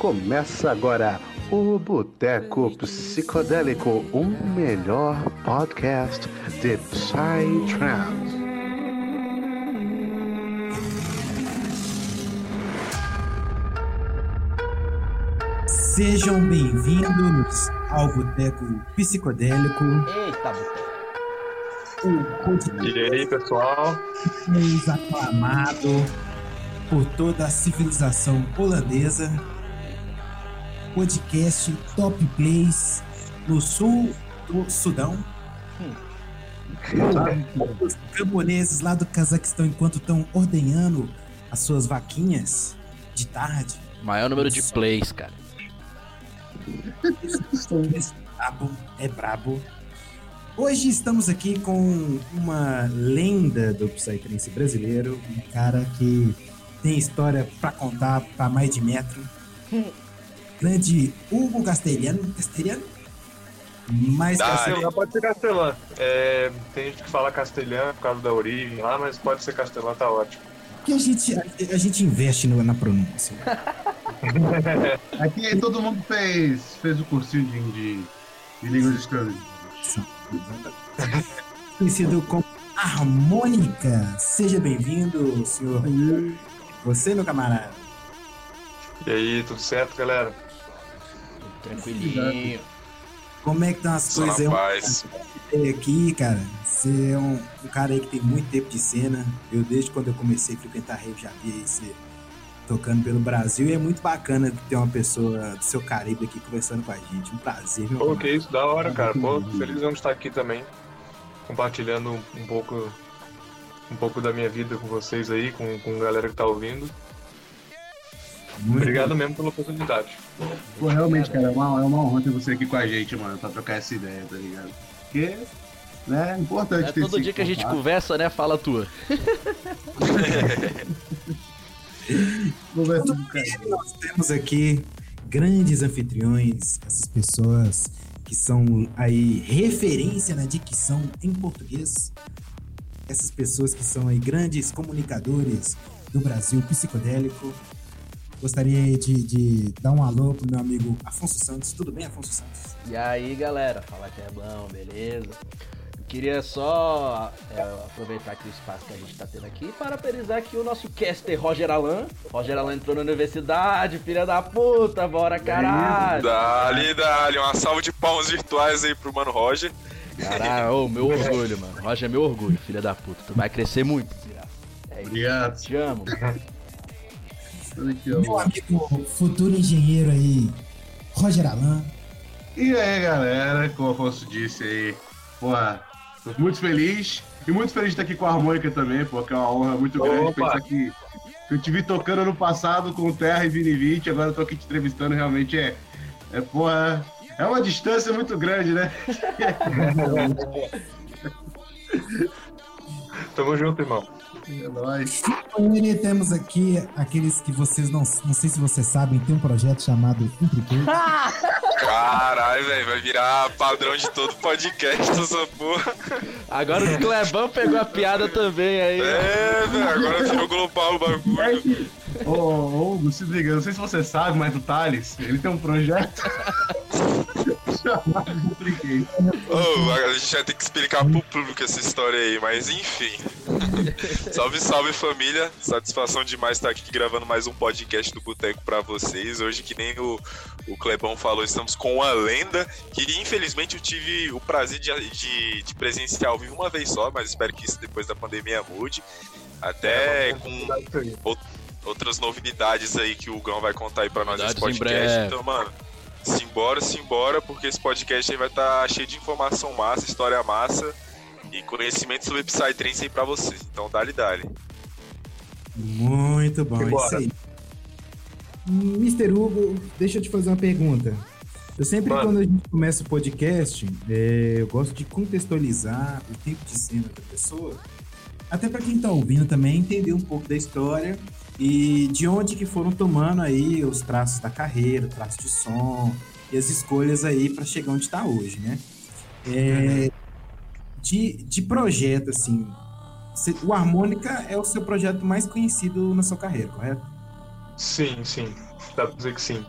Começa agora o Boteco Psicodélico, o melhor podcast de Psytrance. Sejam bem-vindos ao Boteco Psicodélico. Eita, Boteco. E aí, pessoal? mais aclamado por toda a civilização holandesa. Podcast Top Plays no sul do Sudão. Os camponeses lá do Cazaquistão, enquanto estão ordenhando as suas vaquinhas de tarde. Maior número de plays, cara. É brabo, é brabo. Hoje estamos aqui com uma lenda do Psytrance brasileiro, um cara que tem história pra contar pra mais de metro. Grande Hugo Castelhano, Castelhano? Mais Castelhã, Castelhano. pode ser castelã. É, tem gente que fala castelhã por causa da origem lá, mas pode ser castelã, tá ótimo. que a gente, a, a gente investe no- na pronúncia. Aqui todo mundo fez, fez o cursinho de, de, de línguas estrangeiras. Conhecido como Harmônica. Seja bem-vindo, senhor. Você, meu camarada. E aí, tudo certo, galera? Tranquilinho. Como é que estão as Só coisas? na Eu- aqui, cara, você é um, um cara aí que tem muito tempo de cena. Eu, desde quando eu comecei a frequentar rave, já vi você tocando pelo Brasil. E é muito bacana ter uma pessoa do seu Caribe aqui conversando com a gente. Um prazer, meu Pô, que isso, da hora, cara. Pô, feliz de estar aqui também, compartilhando um pouco, um pouco da minha vida com vocês aí, com, com a galera que tá ouvindo. Muito Obrigado mesmo pela oportunidade. Pô, realmente, cara, é uma, é uma honra ter você aqui com a gente, mano, pra trocar essa ideia, tá ligado? Porque, né, é importante É ter todo dia que a gente conversa, né? Fala a tua. Conversa Nós temos aqui grandes anfitriões, essas pessoas que são aí referência na dicção em português. Essas pessoas que são aí grandes comunicadores do Brasil psicodélico. Gostaria de, de dar um alô pro meu amigo Afonso Santos. Tudo bem, Afonso Santos? E aí, galera? Fala que é bom, beleza? Eu queria só é, aproveitar aqui o espaço que a gente tá tendo aqui e parabenizar aqui o nosso caster Roger Alan. Roger Alan entrou na universidade, filha da puta, bora caralho! Dali, dali. Uma salva de palmas virtuais aí pro mano Roger. Caralho, ô, meu orgulho, mano. Roger é meu orgulho, filha da puta. Tu vai crescer muito, filha. É isso. Obrigado. Te amo. Tudo aqui, ó. Meu amigo futuro engenheiro aí, Roger Alan. E aí, galera, como o Afonso disse aí, porra, tô muito feliz. E muito feliz de estar aqui com a Harmônica também, porque é uma honra muito grande Opa! pensar que que eu te vi tocando no passado com o Terra e Vini 20, agora eu tô aqui te entrevistando, realmente é, é porra, é uma distância muito grande, né? Tamo junto, irmão. É nóis. Ele temos aqui aqueles que vocês não, não sei se vocês sabem, tem um projeto chamado Intricate. Caralho, velho. Vai virar padrão de todo podcast essa porra. Agora o Clebão pegou a piada também aí. É, velho. Agora virou global o bagulho. Ô, ô, Hugo, se liga, não sei se você sabe, mas o Thales, ele tem um projeto. Ô, a gente vai ter que explicar pro público essa história aí, mas enfim. salve, salve família. Satisfação demais estar aqui gravando mais um podcast do Boteco pra vocês. Hoje, que nem o, o Clebão falou, estamos com uma lenda que infelizmente eu tive o prazer de, de, de presenciar ao vivo uma vez só, mas espero que isso depois da pandemia mude. Até com Isso aí. Outras novidades aí que o Gão vai contar aí pra nós nesse podcast. breve. Então, mano, simbora, simbora, porque esse podcast aí vai estar cheio de informação massa, história massa e conhecimento sobre Psytrance aí pra vocês. Então, dale, dale. Muito bom, é Simbora. isso aí. Mr. Hugo, deixa eu te fazer uma pergunta. Eu sempre, Mano. quando a gente começa o podcast, é, eu gosto de contextualizar o tempo de cena da pessoa, até para quem tá ouvindo também entender um pouco da história e de onde que foram tomando aí os traços da carreira, traços de som e as escolhas aí para chegar onde está hoje, né? É, de, de projeto, assim, o Harmônica é o seu projeto mais conhecido na sua carreira, correto? Sim, sim. Dá pra dizer que sim.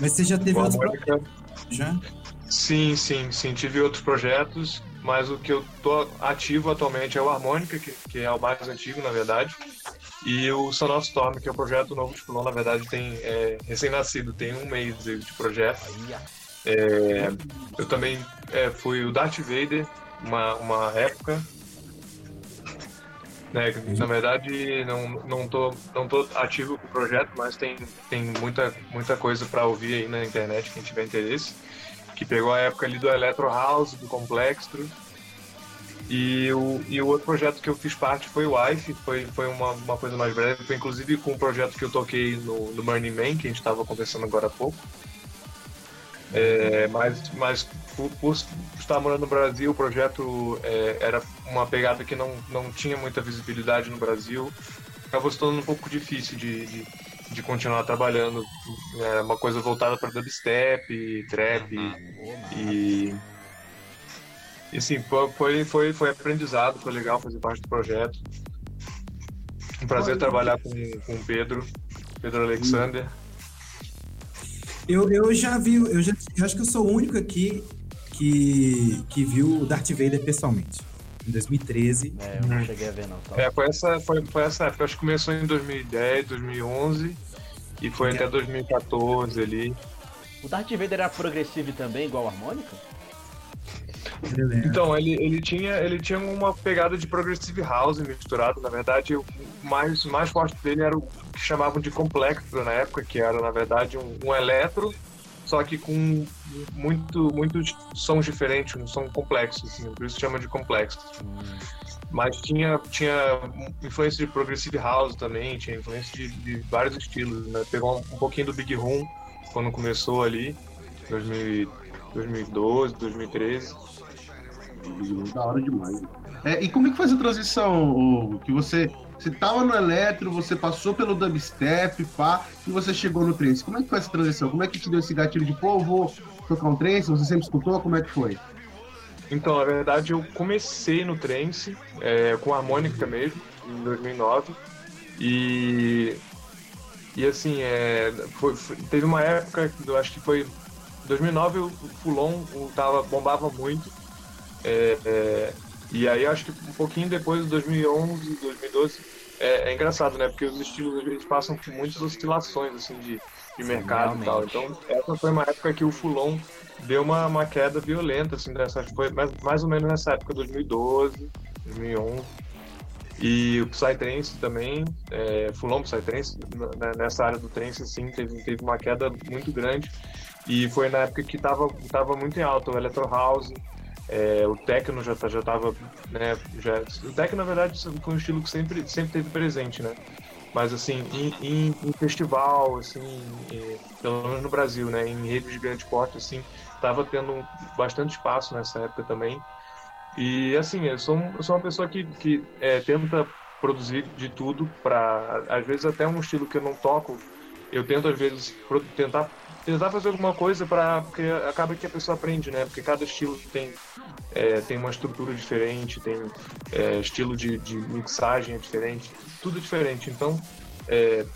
Mas você já teve Com outros harmônica, projetos, já? sim, sim, sim. Tive outros projetos, mas o que eu tô ativo atualmente é o Harmônica, que, que é o mais antigo, na verdade. E o Son of Storm, que é o projeto novo de Fulon, na verdade, tem é, recém-nascido, tem um mês de projeto. É, eu também é, fui o Darth Vader uma, uma época. Né, na verdade, não, não, tô, não tô ativo com o projeto, mas tem, tem muita, muita coisa para ouvir aí na internet, quem tiver interesse. Que pegou a época ali do Electro House, do Complextro. E o, e o outro projeto que eu fiz parte foi o Wife, foi, foi uma, uma coisa mais breve. Foi inclusive com um projeto que eu toquei no, no Burning Man, que a gente estava conversando agora há pouco. É, mas mas por, por estar morando no Brasil, o projeto é, era uma pegada que não, não tinha muita visibilidade no Brasil. Acabou se tornando um pouco difícil de, de, de continuar trabalhando. É uma coisa voltada para dubstep, trap e. E sim, foi, foi, foi, foi aprendizado, foi legal fazer parte do projeto. Um prazer trabalhar com, com o Pedro, Pedro Alexander. Eu, eu já vi, eu, já, eu acho que eu sou o único aqui que, que viu o Darth Vader pessoalmente. Em 2013. É, eu não cheguei a ver não. Só... É, foi essa, foi, foi essa época. Acho que começou em 2010, 2011 e foi até 2014 ali. O Darth Vader era progressivo também, igual a harmônica? Então, ele, ele, tinha, ele tinha uma pegada de progressive house misturado. Na verdade, o mais, mais forte dele era o que chamavam de complexo na época, que era, na verdade, um, um eletro, só que com muito, muitos sons diferentes, um som complexo, assim, por isso chama de complexo. Mas tinha, tinha influência de progressive house também, tinha influência de, de vários estilos, né? Pegou um, um pouquinho do Big Room quando começou ali, 2000, 2012, 2013. Da hora demais. É, e como é que faz a transição? O, que você, você tava no eletro, você passou pelo dubstep, pá, e você chegou no trance. Como é que faz essa transição? Como é que te deu esse gatilho de, pô, eu vou tocar um trance? Você sempre escutou? Como é que foi? Então, na verdade, eu comecei no trance, é, com harmônica mesmo, em 2009. E, e assim, é, foi, foi- teve uma época, eu acho que foi 2009, o Fulon tava, bombava muito. É, é, e aí, acho que um pouquinho depois, de 2011, 2012, é, é engraçado, né? Porque os estilos vezes passam por muitas oscilações, assim, de, de mercado e tal. Então, essa foi uma época que o Fulon deu uma, uma queda violenta, assim, dessa, foi mais, mais ou menos nessa época, 2012, 2011. E o Psytrance também, é, Fulon Psytrance, né, nessa área do trance, assim, teve, teve uma queda muito grande. E foi na época que tava, tava muito em alta o Electro House, é, o Techno já, tá- já tava, né, já, o Techno, na verdade, foi um estilo que sempre, sempre teve presente, né? Mas, assim, em, em- em festival, assim, pelo menos no Brasil, né, em redes de grande porte, assim, tava tendo bastante espaço nessa época também. E, assim, eu sou, eu sou uma pessoa que, que é, tenta produzir de tudo para às vezes até um estilo que eu não toco, eu tento às vezes pro- tentar tentar fazer alguma coisa para porque acaba que a pessoa aprende, né? Porque cada estilo tem é, tem uma estrutura diferente, tem é, estilo de, de mixagem é diferente, tudo diferente. Então, é,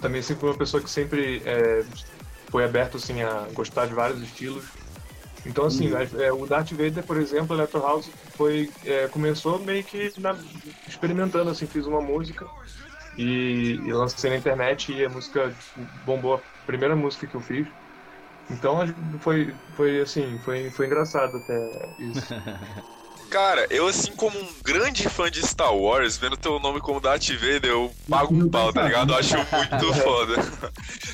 também sempre fui uma pessoa que sempre é, foi aberto assim a gostar de vários estilos. Então, assim, é, o Darth Vader, por exemplo, Electro House foi é, começou meio que na- experimentando, assim, fiz uma música e, e lancei na internet e a música tipo, bombou a primeira música que eu fiz. Então foi, foi assim, foi, foi engraçado até isso. Cara, eu assim como um grande fã de Star Wars, vendo teu nome como Darth Vader, eu pago um pau, tá ligado? Eu acho muito foda.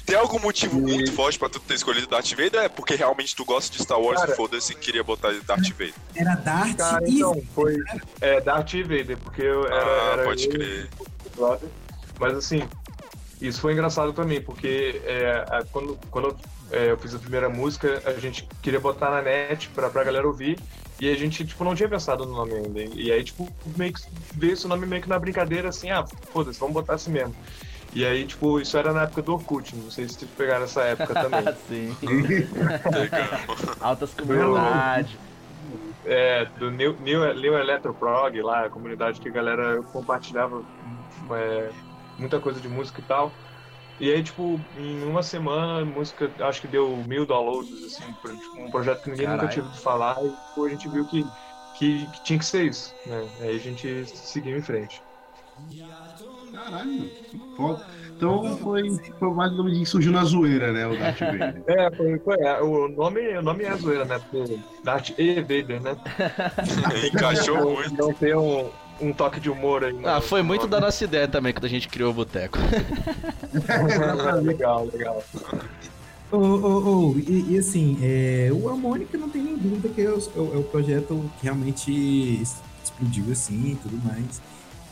Tem algum motivo muito forte pra tu ter escolhido Darth Vader? É porque realmente tu gosta de Star Wars Cara- e foda-se e queria botar Darth Vader. Era Dart Cara, então, foi é, Darth Vader, porque eu era, Ah, era pode eu crer. e brother. Mas assim, isso foi engraçado também, porque é, a- quando, quando é, eu fiz a primeira música, a gente queria botar na net pra, pra galera ouvir, e a gente, tipo, não tinha pensado no nome ainda. E aí, tipo, meio que veio esse nome meio que na brincadeira, assim, ah, foda-se, vamos botar assim mesmo. E aí, tipo, isso era na época do Orkut, não sei se vocês pegaram essa época também. Sim. Altas comunidades. é, do New, New, New Electroprog lá, a comunidade que a galera compartilhava é, muita coisa de música e tal. E aí, tipo, em uma semana a música acho que deu mil downloads, assim, por, tipo, um projeto que ninguém nunca Caralho. tinha ouvido falar, e tipo, a gente viu que, que, que tinha que ser isso, né? Aí a gente seguiu em frente. Caralho, foda. Então foi, foi mais ou menos que surgiu na zoeira, né? O Darth Vader. É, foi, foi é, o, nome, o nome é a zoeira, né? Porque Darth E. Vader, né? Encaixou Não- muito. Não tem um, um toque de humor aí. no- Ah, foi muito da nossa ideia também quando a gente criou o Boteco. legal, legal. Ô, ô, ô, e, e assim, é, o Harmônica não tem nem dúvida que é o, é o- é projeto que realmente explodiu assim e tudo mais.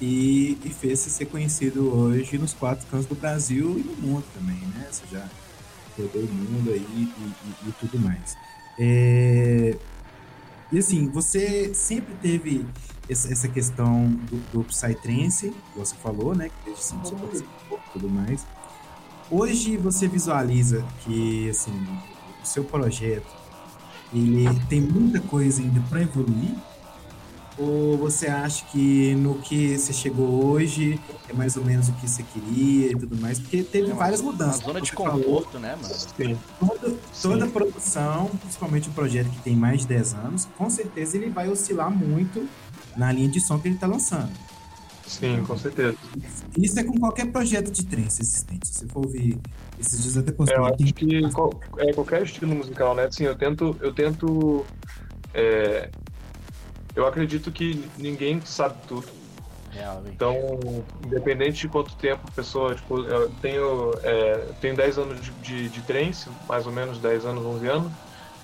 E, e fez se ser conhecido hoje nos quatro cantos do Brasil e no mundo também, né? Você já rodou o mundo aí e, e- e tudo mais. É, e assim, você sempre teve essa, questão do, do Psytrance, que você falou, né? Que desde sempre você participou e tudo mais. Hoje você visualiza que assim, o seu projeto ele tem muita coisa ainda para evoluir? Ou você acha que no que você chegou hoje é mais ou menos o que você queria e tudo mais? Porque teve É uma- várias Uma mudanças. zona de Você falou, conforto, né, mano? Toda, toda produção, principalmente um projeto que tem mais de 10 anos, com certeza ele vai oscilar muito na linha de som que ele está lançando. Sim, com certeza. Isso é com qualquer projeto de trance existente. Se você for ouvir esses dias até É, postei. eu tem- acho que qual- é, qualquer estilo musical, né? Assim, eu tento, eu tento, é, eu acredito que ninguém sabe tudo. Realmente. Então, independente de quanto tempo a pessoa, tipo, eu tenho, é, eu tenho 10 anos de, de, de trance, mais ou menos 10 anos, 11 anos,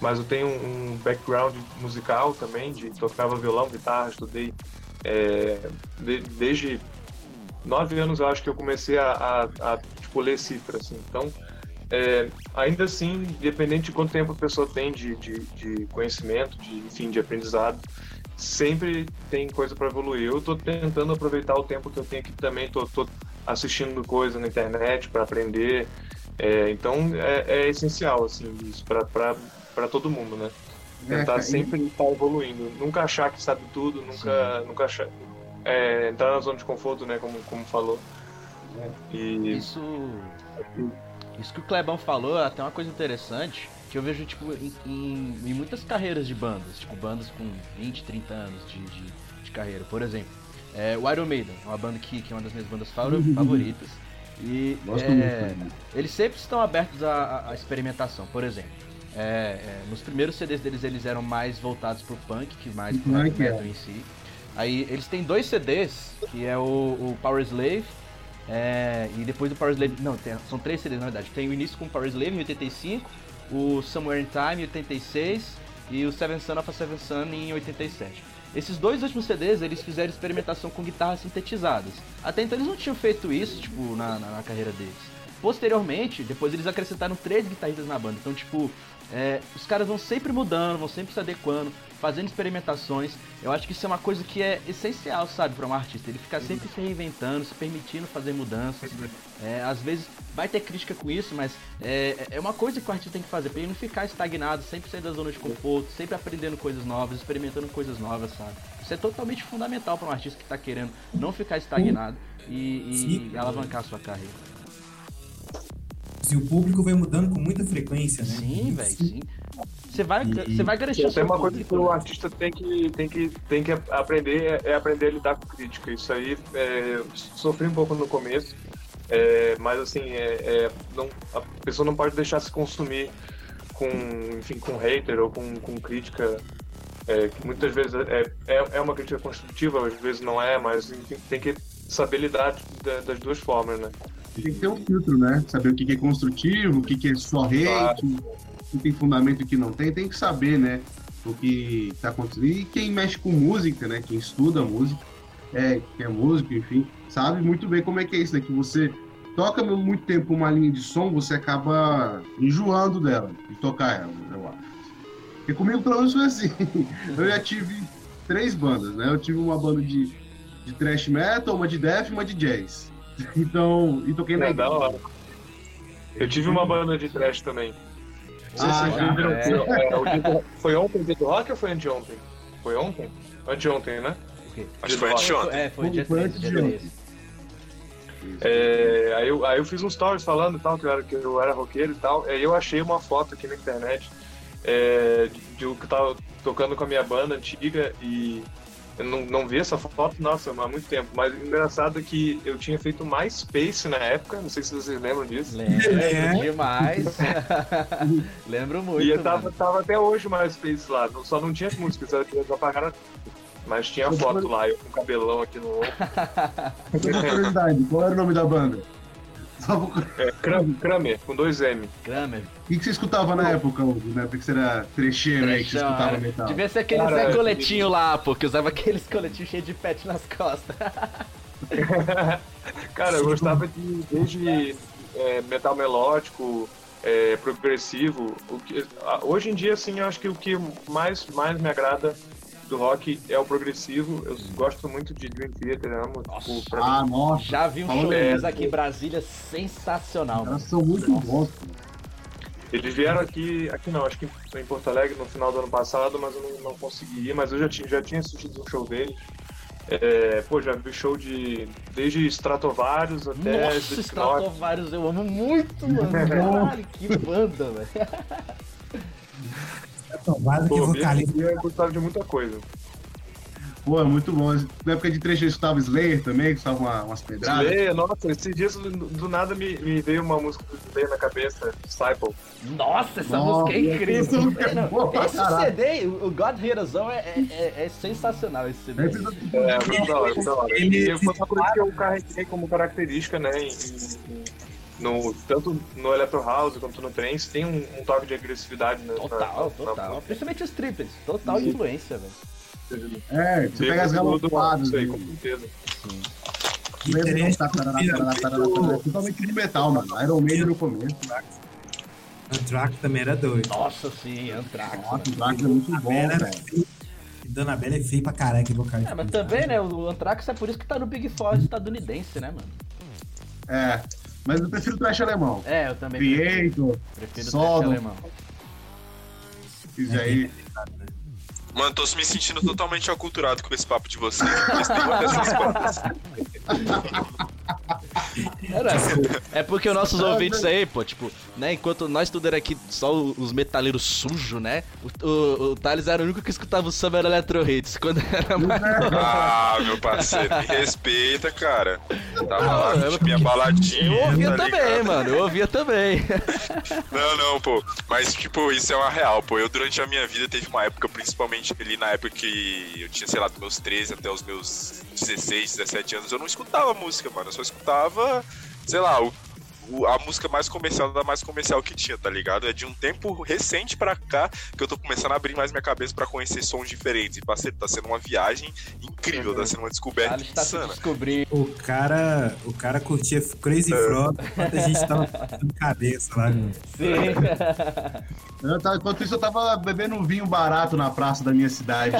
mas eu tenho um background musical também, de tocava violão, guitarra, estudei é, de- desde 9 anos eu acho que eu comecei a, a, a, tipo, ler cifra, assim. Então, é, ainda assim, independente de quanto tempo a pessoa tem de, de, de conhecimento, de, enfim, de aprendizado, sempre tem coisa para evoluir. Eu estou tentando aproveitar o tempo que eu tenho aqui também, estou assistindo coisa na internet para aprender. É, então é, é essencial assim isso para todo mundo, né? É, Tentar e- sempre estar evoluindo, nunca achar que sabe tudo, nunca, nunca achar, é, entrar na zona de conforto, né? Como como falou. E Isso. Isso que o Clebão falou é até uma coisa interessante que eu vejo, tipo, em, em- em muitas carreiras de bandas, tipo, bandas com 20, 30 anos de, de, de carreira. Por exemplo, é, o Iron Maiden, é uma banda que, que é uma das minhas bandas favor- favoritas. E Gosto é, muito. né? eles sempre estão abertos à- à experimentação. Por exemplo, é, é, nos primeiros CDs deles eles eram mais voltados pro punk que mais pro Punk, é. metal em si. Aí eles têm dois CDs, que é o, o Power Slave é, e depois do Power Slave. Não, tem- são três CDs na verdade. Tem o início com o Power Slave em 85, o Somewhere in Time em 86 e o Seven Son of a Seven Son em 87. Esses dois últimos CDs eles fizeram experimentação com guitarras sintetizadas. Até então eles não tinham feito isso, tipo, na, na, na carreira deles. Posteriormente, depois eles acrescentaram três guitarristas na banda. Então, tipo, é, os caras vão sempre mudando, vão sempre se adequando, fazendo experimentações. Eu acho que isso é uma coisa que é essencial, sabe, para um artista. Ele ficar sempre se reinventando, se permitindo fazer mudanças. É, às vezes vai ter crítica com isso, mas é, é uma coisa que o artista tem que fazer, pra ele não ficar estagnado, sempre sair da zona de conforto, sempre aprendendo coisas novas, experimentando coisas novas, sabe? Isso é totalmente fundamental para um artista que tá querendo não ficar estagnado e, e alavancar a sua carreira. Assim, o público vai mudando com muita frequência, né? Sim, velho, sim. Você vai, E- você vai garantir o Tem uma coisa que o né? artista tem que, tem que, tem que aprender é aprender a lidar com crítica. Isso aí é, eu sofri um pouco no começo, é, mas assim, é, é, não, a pessoa não pode deixar se consumir com, enfim, com hater ou com, com crítica. é, que muitas vezes é, é, é uma crítica construtiva, às vezes não é, mas enfim, tem que saber lidar da- das duas formas, né? Tem que ter um filtro, né? Saber o que que é construtivo, o que que é só hate, o que tem fundamento e o que não tem. Tem que saber, né? O que tá acontecendo. E quem mexe com música, né? Quem estuda música, é, que é músico, enfim, sabe muito bem como é que é isso, né? Que você toca muito tempo uma linha de som, você acaba enjoando dela, de tocar ela, eu acho. Porque comigo, pelo menos, foi assim. Eu já tive três bandas, né? Eu tive uma banda de, de thrash metal, uma de death e uma de jazz. Então, e toquei na É, igreja. hora. Eu tive uma banda de trash também. Ah, já. viram. É. Foi, é, foi ontem o dia do rock ou foi anteontem? Foi ontem? Anteontem, né? Acho que foi anteontem. É, foi dia Foi 13, antes dia de 13. ontem. É, aí, eu, aí eu fiz um stories falando e tal, que eu era, que eu era roqueiro e tal. Aí eu achei uma foto aqui na internet é, de, de o que eu tava tocando com a minha banda antiga e eu não, não vi essa foto, nossa, há muito tempo. Mas o engraçado é que eu tinha feito mais Space na época, não sei se vocês lembram disso. Lembro É. demais. Lembro muito. E eu tava, mano. tava até hoje mais Space lá, só não tinha música, só eles apagaram. Mas tinha foto lá, eu com cabelão aqui no ombro. Curiosidade, qual era o nome da banda? Por- É, Kram- Kramer, com dois M. Kramer. O que, que você escutava na época, Hugo? Na época que você era trecheiro aí, que você escutava é. metal? Devia ser aquele Zé é- Coletinho lá, pô, que usava aqueles coletinhos cheios de pet nas costas. Cara, eu gostava de desde é, metal melódico, é, progressivo. O que, hoje em dia, assim, eu acho que o que mais, mais me agrada do rock é o progressivo. Eu gosto muito de Dream Theater, amo. Tipo, pra Ah, mim, nossa. Já vi um show deles aqui em Brasília sensacional. Elas são muito bons. eles vieram aqui, aqui não, acho que em Porto Alegre no final do ano passado, mas eu não, não consegui ir, mas eu já tinha, já tinha assistido um show deles. É, pô, já vi show de desde Stratovarius até Nossa. Stratovarius, eu amo muito, mano. Caralho, que banda, velho. Tomado que Pô, vocalista. eu gostava de muita coisa. Pô, é muito bom. Na época de trecheiro, eu escutava Slayer também, que escutava uma- umas pedradas. Slayer, nossa, esses dias do, do nada me, me veio uma música do Slayer na cabeça, Disciple. Nossa, essa Nossa, música é incrível. essa música é Não, boa pra esse caralho. CD, o God Heroesão, é, é, é, é sensacional esse CD. É, muito da hora, muito da hora. E foi uma coisa que eu carreguei como característica, né, em- em- no, tanto no Electro House quanto no Trance, tem um, um toque de agressividade né, na, Total, na- na- total. Principalmente os triples. Total influência, velho. É, você pega as galopadas. Isso aí, né? com certeza. Tá. É totalmente de metal, mano. Iron Maiden no começo. Anthrax também era doido. Nossa, sim, Anthrax. Nossa, Drax é muito bom, velho. feio. E Dona Bela é feio pra caralho, que vocalista. É, mas também, né, o Anthrax é por isso que tá no Big Four estadunidense, né, mano? É, mas eu prefiro o trash alemão. É, eu também Creator, prefiro o Sodom. trash alemão. isso aí. Mano, tô me sentindo totalmente aculturado com esse papo de vocês. Esse negócio dessas bandas. Era, é porque os nossos ouvintes aí, pô, tipo, né, enquanto nós tudo era aqui só os metaleiros sujos, né, o, o, o Thales era o único que escutava o Summer Electro Hits quando era mais. Ah, meu parceiro, me respeita, cara. Tava lá, eu- minha baladinha. Eu ouvia tá também, ligado? mano, eu ouvia também. Não, não, pô. Mas, tipo, isso é uma real, pô. Eu, durante a minha vida, teve uma época, principalmente ali na época que eu tinha, sei lá, dos meus 13 até os meus 16, 17 anos, eu não escutava música, mano. Eu só escutava, sei lá, o, a música mais comercial da mais comercial que tinha, tá ligado? É de um tempo recente pra cá que eu tô começando a abrir mais minha cabeça pra conhecer sons diferentes. E, parceiro, tá sendo uma viagem incrível, tá sendo uma descoberta Thales tá insana. O cara, o cara curtia Crazy Frog enquanto a gente tava fazendo cabeça lá. Sim. Eu tava- enquanto isso, eu tava bebendo um vinho barato na praça da minha cidade.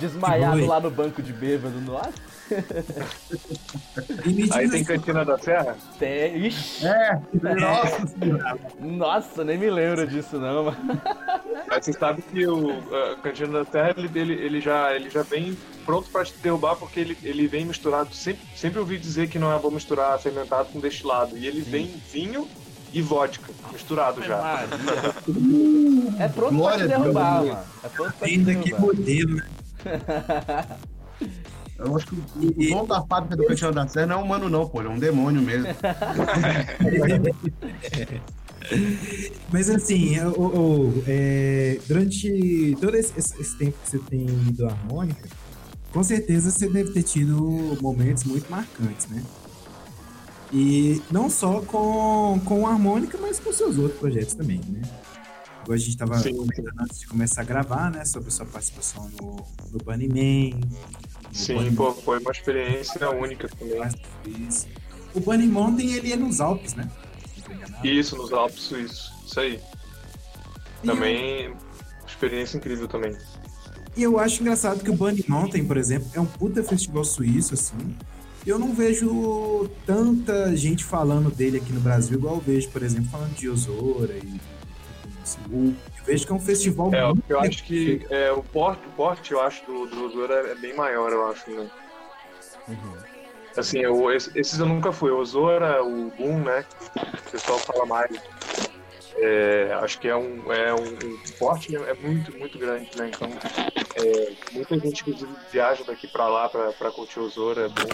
Desmaiado Oi. lá no banco de bêbado. Nossa, Aí tem Cantina da Serra? tem... Ixi, É, nossa senhora. nossa, nem me lembro disso não, mano. Aí você sabe que o a Cantina da Serra, ele, ele, ele já, ele já vem pronto pra te derrubar, porque ele, ele vem misturado, sempre, sempre ouvi dizer que não é bom misturar fermentado com destilado, e ele vem vinho e vodka, misturado já. Maria. É pronto Glória pra te derrubar, mano. É pronto pra te ainda que derrubar. modelo, né? Eu acho que o, o dono da fábrica do Cantinho da Serra não é um humano, não, pô. Ele é um demônio mesmo. Mas assim, o- o- é, durante todo esse, esse- tempo que você tem ido à harmônica, com certeza você deve ter tido momentos muito marcantes, né? E não só com, com a harmônica, mas com seus outros projetos também, né? Agora a gente estava Sim. comentando antes de começar a gravar, né? Sobre sua participação no, no Bunny Man. no Sim, Bunny pô, foi uma experiência única também. O Bunny Mountain, ele é nos Alpes, né? Isso, nos Alpes Suíços, isso aí. E eu- Também, experiência incrível também. E eu acho engraçado que o Bunny Mountain, por exemplo, é um puta festival suíço, assim. Eu não vejo tanta gente falando dele aqui no Brasil, igual eu vejo, por exemplo, falando de Osora e. assim. Eu vejo que é um festival É, muito eu acho que é, o porte, o porte, eu acho, do, do Osora é bem maior, eu acho, né? Assim, eu, esses eu nunca fui. O Ozora, o Boom, né? O pessoal fala mais. É, acho que é um, é um, um porte é muito, muito grande, né? Então, é, muita gente que viaja daqui para lá para curtir o Ozora, é bom.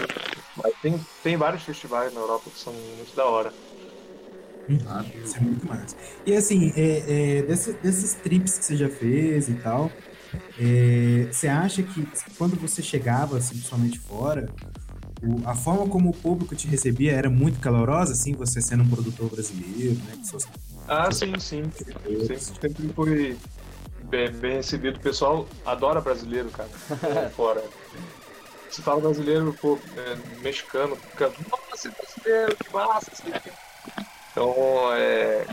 Mas tem, tem vários festivais na Europa que são muito da hora. Isso é muito massa. E assim, é, é, desse, desses trips que você já fez e tal, é, você acha que quando você chegava, assim, principalmente fora, o, a forma como o público te recebia era muito calorosa, assim, você sendo um produtor brasileiro, né? Seus, ah, sim, sim. Sempre, sempre foi bem, bem, recebido. O pessoal adora brasileiro, cara. fora. Se fala brasileiro, pô, é, mexicano, fica, nossa, brasileiro, que massa, assim. Então, é,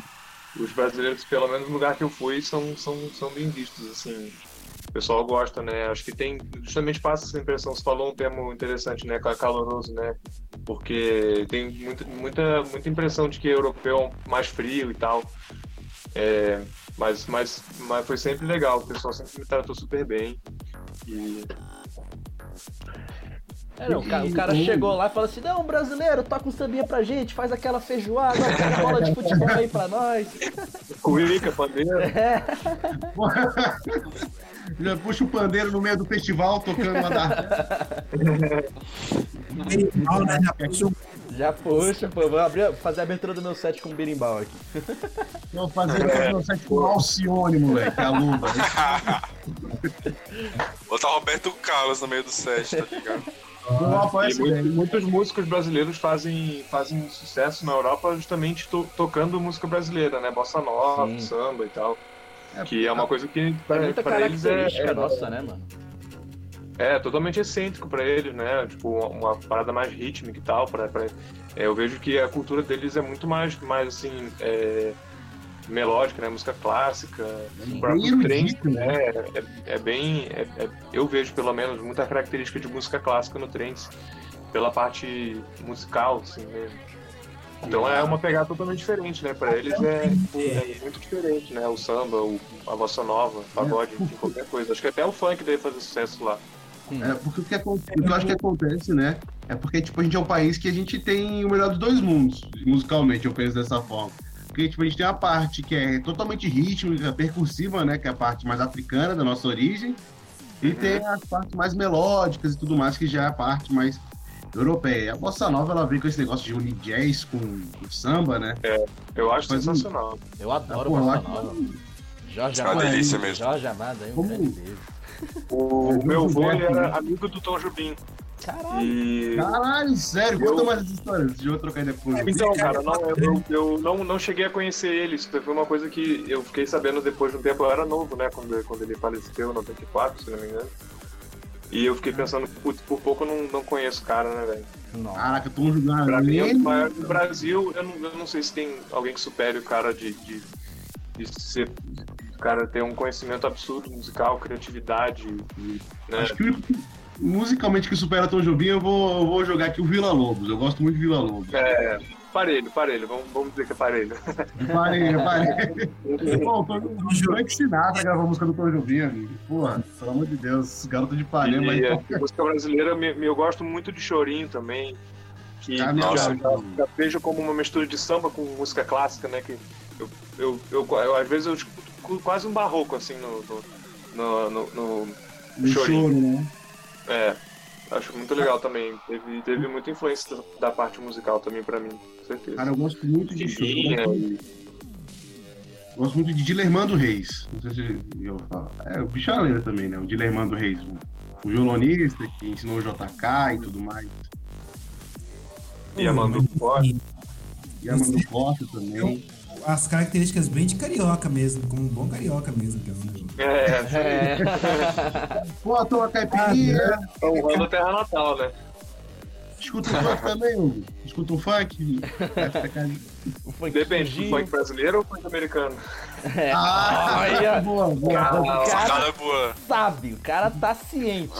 os brasileiros, pelo menos no lugar que eu fui, são, são, são bem vistos, assim. O pessoal gosta, né? Acho que tem, justamente passa essa impressão. Você falou um termo interessante, né? Caloroso, né? Porque tem muita, muita, muita impressão de que europeu é mais frio e tal. É, mas, mas, mas foi sempre legal. O pessoal sempre me tratou super bem. E é, não, o cara, o cara chegou lá e falou assim: não, brasileiro, toca um sambinha pra gente, faz aquela feijoada, aquela bola de futebol aí pra nós. Cuíca, pandeiro. É. Já puxa o pandeiro no meio do festival tocando uma da. Já puxa, pô. Vou abrir, fazer a abertura do meu set com berimbau aqui. Vou fazer o meu set com Alcione, moleque, a luva. Botar Roberto Carlos no meio do set, tá ligado? Ah, muitos, muitos, músicos brasileiros fazem, fazem sucesso na Europa justamente to, tocando música brasileira, né? Bossa nova, Sim. samba e tal. É, que é uma coisa que pra, é muita pra característica eles é, nossa, né, mano? É, totalmente excêntrico para eles, né? Tipo, uma, uma, parada mais rítmica e tal. Pra, pra é, eu vejo que a cultura deles é muito mais, mais assim, é, melódica, né? Música clássica, o próprio trance, né? É, é bem. É, é, eu vejo, pelo menos, muita característica de música clássica no trance, pela parte musical, assim mesmo. Então é uma pegada totalmente diferente, né? Para eles é, é, muito diferente, né? O samba, o, a bossa nova, o pagode, enfim, qualquer coisa. Acho que até o funk deve fazer sucesso lá. É, porque o que, acontece, o que eu acho que acontece, né? É porque, tipo, a gente é um país que a gente tem o melhor dos dois mundos, musicalmente, eu penso dessa forma. Porque, tipo, a gente tem uma parte que é totalmente rítmica, percussiva, né? Que é a parte mais africana da nossa origem. E uhum. tem as partes mais melódicas e tudo mais, que já é a parte mais europeia. A bossa nova, ela vem com esse negócio de unir jazz com, com samba, né? É, eu acho Mas, sensacional. Eu adoro a bossa nova. Jorge Amado. É uma delícia mesmo. Jorge Amado, aí um Como... grande beijo. O meu avô era amigo do Tom Jobim. Caralho. E... Caralho, sério, conta eu... mais essa história. Deixa eu trocar com Então, cara, não, eu, eu não, não cheguei a conhecer ele. Isso foi uma coisa que eu fiquei sabendo depois de um tempo. Eu era novo, né? Quando, quando ele faleceu, em 94, se não me engano. E eu fiquei pensando, putz, por pouco eu não, não conheço o cara, né, velho? Caraca, tô jogando. Pra mim, é o maior do Brasil. Eu não, eu não sei se tem alguém que supere o cara de, de, de ser. O cara ter um conhecimento absurdo musical, criatividade. E, né? Acho que musicalmente que supera Tom Jobim, eu vou, eu vou jogar aqui o Vila Lobos. Eu gosto muito de Vila Lobos. É, parelho, parelho. Vamos, vamos dizer que é parelho. Parelho, parelho. Pô, o Frank Sinatra gravou a música do Tom Jobim, amigo. Porra, pelo amor de Deus, garoto de Ipanema. E, mas... é, música brasileira, me, eu gosto muito de Chorinho também. Que ah, já, já, já, vejo como uma mistura de samba com música clássica, né? Que eu, eu, eu, eu às vezes eu escuto quase um barroco, assim, no, no, no, no, no Chorinho. Choro, né? É, acho muito legal também. Teve, teve muita influência da parte musical também pra mim, com certeza. Cara, eu gosto muito de show. Eu gosto muito de Dilermando Reis. Não sei se eu falo. É, o bicho é também, né? O Dilermando Reis. O violonista que ensinou o JK e tudo mais. E Amando Costa. E Amando Costa também as características bem de carioca mesmo, como um bom carioca mesmo. Que é, é. é. Pô, toma caipirinha. Estão voando terra natal, né? Escuta um funk também, Hugo? Escuta um funk? o funk Depende, funk brasileiro ou funk americano? É. Ah, olha! Boa, boa, cara, boa. O cara, boa. sabe, o cara tá ciente.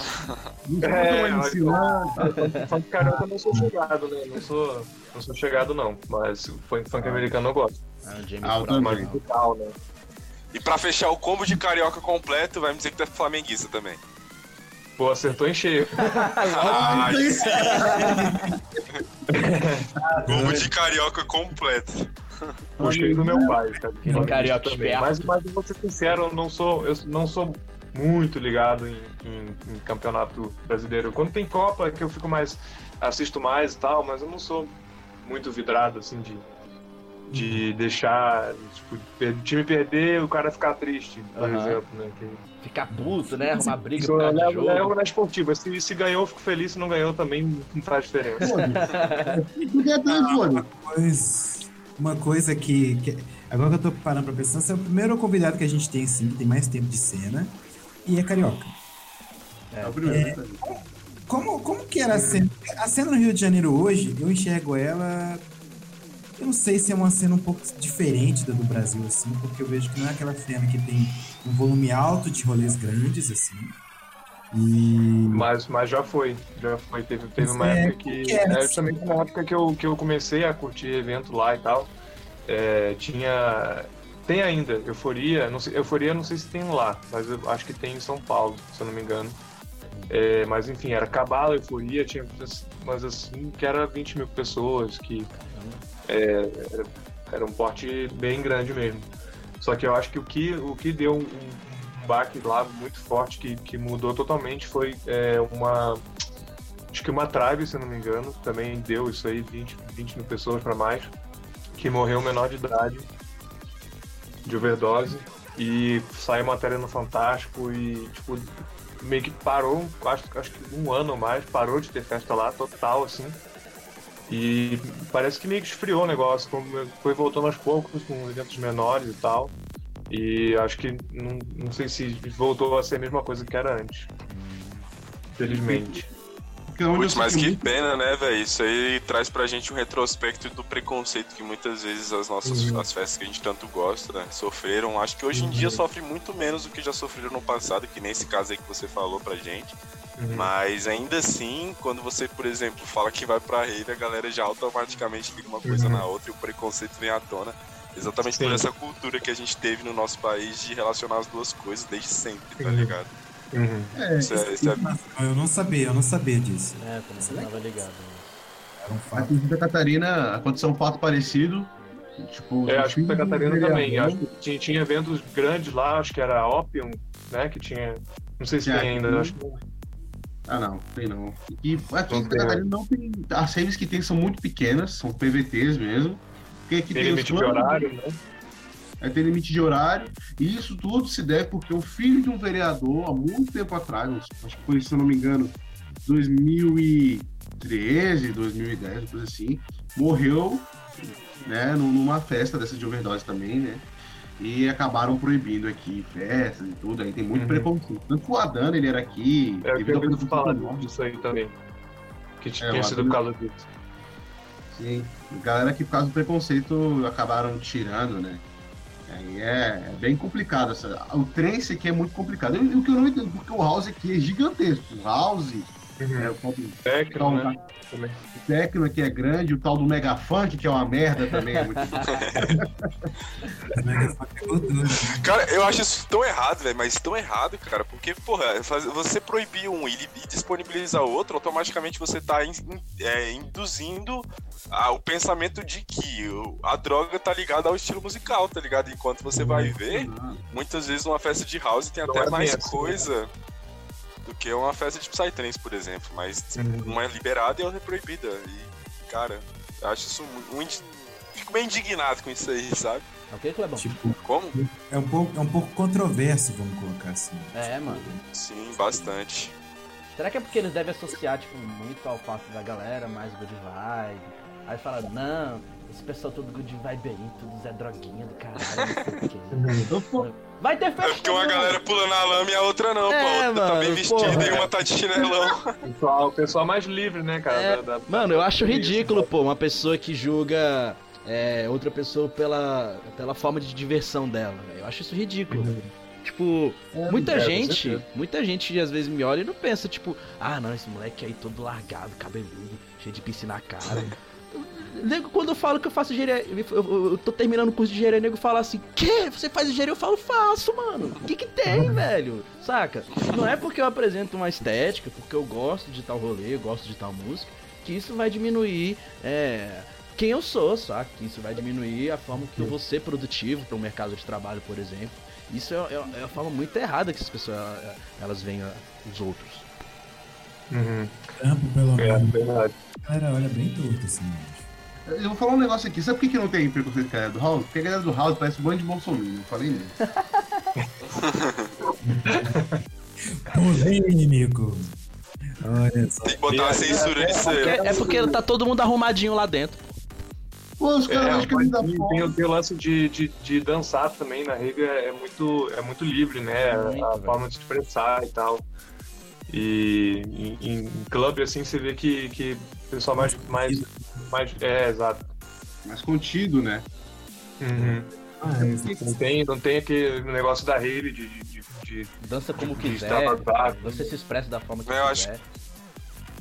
É, funk carioca eu não sou chegado, né? Não sou, não sou chegado, não. Mas funk, funk americano eu gosto. Ah, o James ah, musical, né? E pra fechar o combo de carioca completo, vai me dizer que tu é flamenguista também. Pô, acertou em cheio. Ah, sim. Combo de carioca completo. Puxei do meu pai, cara. Carioca Também. Mas, mas eu vou ser sincero, eu não sou, eu não sou muito ligado em, em- em campeonato brasileiro. Quando tem Copa, é que eu fico mais. assisto mais e tal, mas eu não sou muito vidrado, assim, de. De deixar tipo, o time perder o cara ficar triste, por Aham. exemplo, né? Que, Ficar puto, né? Arrumar briga por causa levo, jogo. levo na esportiva. Se, se ganhou, eu fico feliz. Se não ganhou, também não faz diferença. Por que é telefone? Pois, uma coisa que, que- Agora que eu tô parando pra pensar, você é o primeiro convidado que a gente tem, sim, que tem mais tempo de cena. E é carioca. É o primeiro. Como, como que era a cena? A cena no Rio de Janeiro hoje, eu enxergo ela. Eu não sei se é uma cena um pouco diferente da do Brasil, assim, porque eu vejo que não é aquela cena que tem um volume alto de rolês grandes, assim. E. Mas, mas já foi, já foi. Teve, teve uma É, época que. que era É assim. justamente na época que eu, que eu comecei a curtir evento lá e tal. é, tinha. Tem ainda, Euforia. Não sei, Euforia não sei se tem lá, mas eu acho que tem em São Paulo, se eu não me engano. É, mas enfim, era Cabala, Euforia, tinha mas assim, que era 20 mil pessoas, que é, era, um porte bem grande mesmo. Só que eu acho que o que, o que deu um, um baque lá muito forte, que, que mudou totalmente, foi é, uma. Acho que uma tribe, se não me engano, também deu isso aí, 20, 20 mil pessoas para mais, que morreu menor de idade de overdose. E saiu matéria no Fantástico e, tipo, meio que parou, acho, acho que um ano ou mais, parou de ter festa lá, total, assim. E parece que meio que esfriou o negócio, como foi voltando aos poucos, com eventos menores e tal. E acho que não, não sei se voltou a ser a mesma coisa que era antes. Felizmente. Putz, mas que pena, né, velho? Isso aí traz pra gente um retrospecto do preconceito que muitas vezes as nossas Uhum. as festas que a gente tanto gosta, né, sofreram. Acho que hoje em dia sofre muito menos do que já sofreram no passado, que nem esse caso aí que você falou pra gente. Uhum. Mas ainda assim, quando você, por exemplo, fala que vai pra rede, a galera já automaticamente liga uma coisa Uhum. na outra e o preconceito vem à tona. Exatamente por Sim. essa cultura que a gente teve no nosso país de relacionar as duas coisas desde sempre, tá ligado? Uhum. É, Isso é, isso é Eu não sabia, eu não sabia disso. É, também não tava ligado. né? Era um fato. Aqui em Santa Catarina aconteceu um fato parecido. Tipo, É, acho que Santa Catarina também. vereador- Acho que tinha, tinha eventos grandes lá, acho que era a Opium, né? Que tinha. Não sei se Tinha tem aqui. ainda, acho que Ah, não, tem não. E aqui em Catarina não tem. As raves que tem são muito pequenas, são PVTs mesmo. Porque aqui tem tem, os limite de horário, né? aí tem limite de horário. E isso tudo se deve porque o filho de um vereador, há muito tempo atrás, acho que foi, se eu não me engano, 2013, 2010, uma coisa assim, morreu né, num- numa festa dessa de overdose também, né? E acabaram proibindo aqui festas e tudo, aí tem muito Uhum. preconceito. Tanto que o Adana, ele era aqui. É, eu ouvido falar disso aí também. Que É, tinha o sido por causa disso. Sim, galera que por causa do preconceito acabaram tirando, né? Aí é, é bem complicado. Essa, o trance aqui é muito complicado. E o que eu não entendo, porque o house aqui é gigantesco. O house, é, o, tal do- Tecno, né? Também. o techno aqui é grande, o tal do mega funk, que é uma merda também, é muito Cara, eu acho isso tão errado, velho, mas tão errado, cara, porque, porra, você proibir um e, disponibilizar outro, automaticamente você tá in- é, induzindo a- o pensamento de que a droga tá ligada ao estilo musical, tá ligado? Enquanto você vai ver, muitas vezes uma festa de house tem até é mais assim, coisa do que uma festa de Psytrance, por exemplo, mas Uhum. uma é liberada e outra é proibida. E, cara, eu acho isso muito. Fico bem indignado com isso aí, sabe? Ok, Clebão? Tipo, Como? é um pouco, é um pouco controverso, vamos colocar assim. É, mano. Sim, bastante. Será que é porque eles devem associar, tipo, muito ao fato da galera mais good vibe? Aí fala, não, esse pessoal todo good vibe aí, tudo Zé Droguinha do caralho, não sei o quê. Eu tô- Vai ter É festa porque uma galera pula na lama e a outra não, É, pô. A outra tá mano, bem vestida porra. e uma tá de chinelão. O pessoal, o pessoal mais livre, né, cara? É, da- da- Mano, eu acho ridículo, pô, uma pessoa que julga é, outra pessoa pela, pela forma de diversão dela. velho. Eu acho isso ridículo. Tipo, muita é, gente, muita gente às vezes me olha e não pensa, tipo, ah, não, esse moleque aí todo largado, cabeludo, cheio de piscina na cara. nego, quando eu falo que eu faço engenharia, eu, eu, eu tô terminando o curso de engenharia, nego fala assim, que? Você faz engenharia? Eu falo, faço, mano. O que que tem, velho? Saca? Não é porque eu apresento uma estética, porque eu gosto de tal rolê, eu gosto de tal música, que isso vai diminuir, é, quem eu sou, saca? Que isso vai diminuir a forma que eu vou ser produtivo para o mercado de trabalho, por exemplo. Isso é, é, é a forma muito errada que as pessoas, elas veem os outros. Uhum. Campo, pelo É, menos. verdade. A galera olha bem torto, assim. Eu vou falar um negócio aqui. Sabe por que, que não tem preconceito com a galera do House? Porque a galera do House parece um bando de Bolsonaro. Eu falei mesmo. Polêmico. Olha só. Tem que botar uma censura nisso aí. É, é porque tá todo mundo arrumadinho lá dentro. Pô, os caras É, mas tem, tem o lance de, de, de dançar também na rega é muito, é muito livre, né? Muito, a velho. forma de se expressar e tal. E em, em clube, assim, você vê que, que o pessoal mais, mais, mais. É, exato. Mais contido, né? Uhum. Ah, é, Não, tem, não tem aquele negócio da rave de, de, de, Dança como de quiser. Você se expressa da forma que Eu acho- quiser.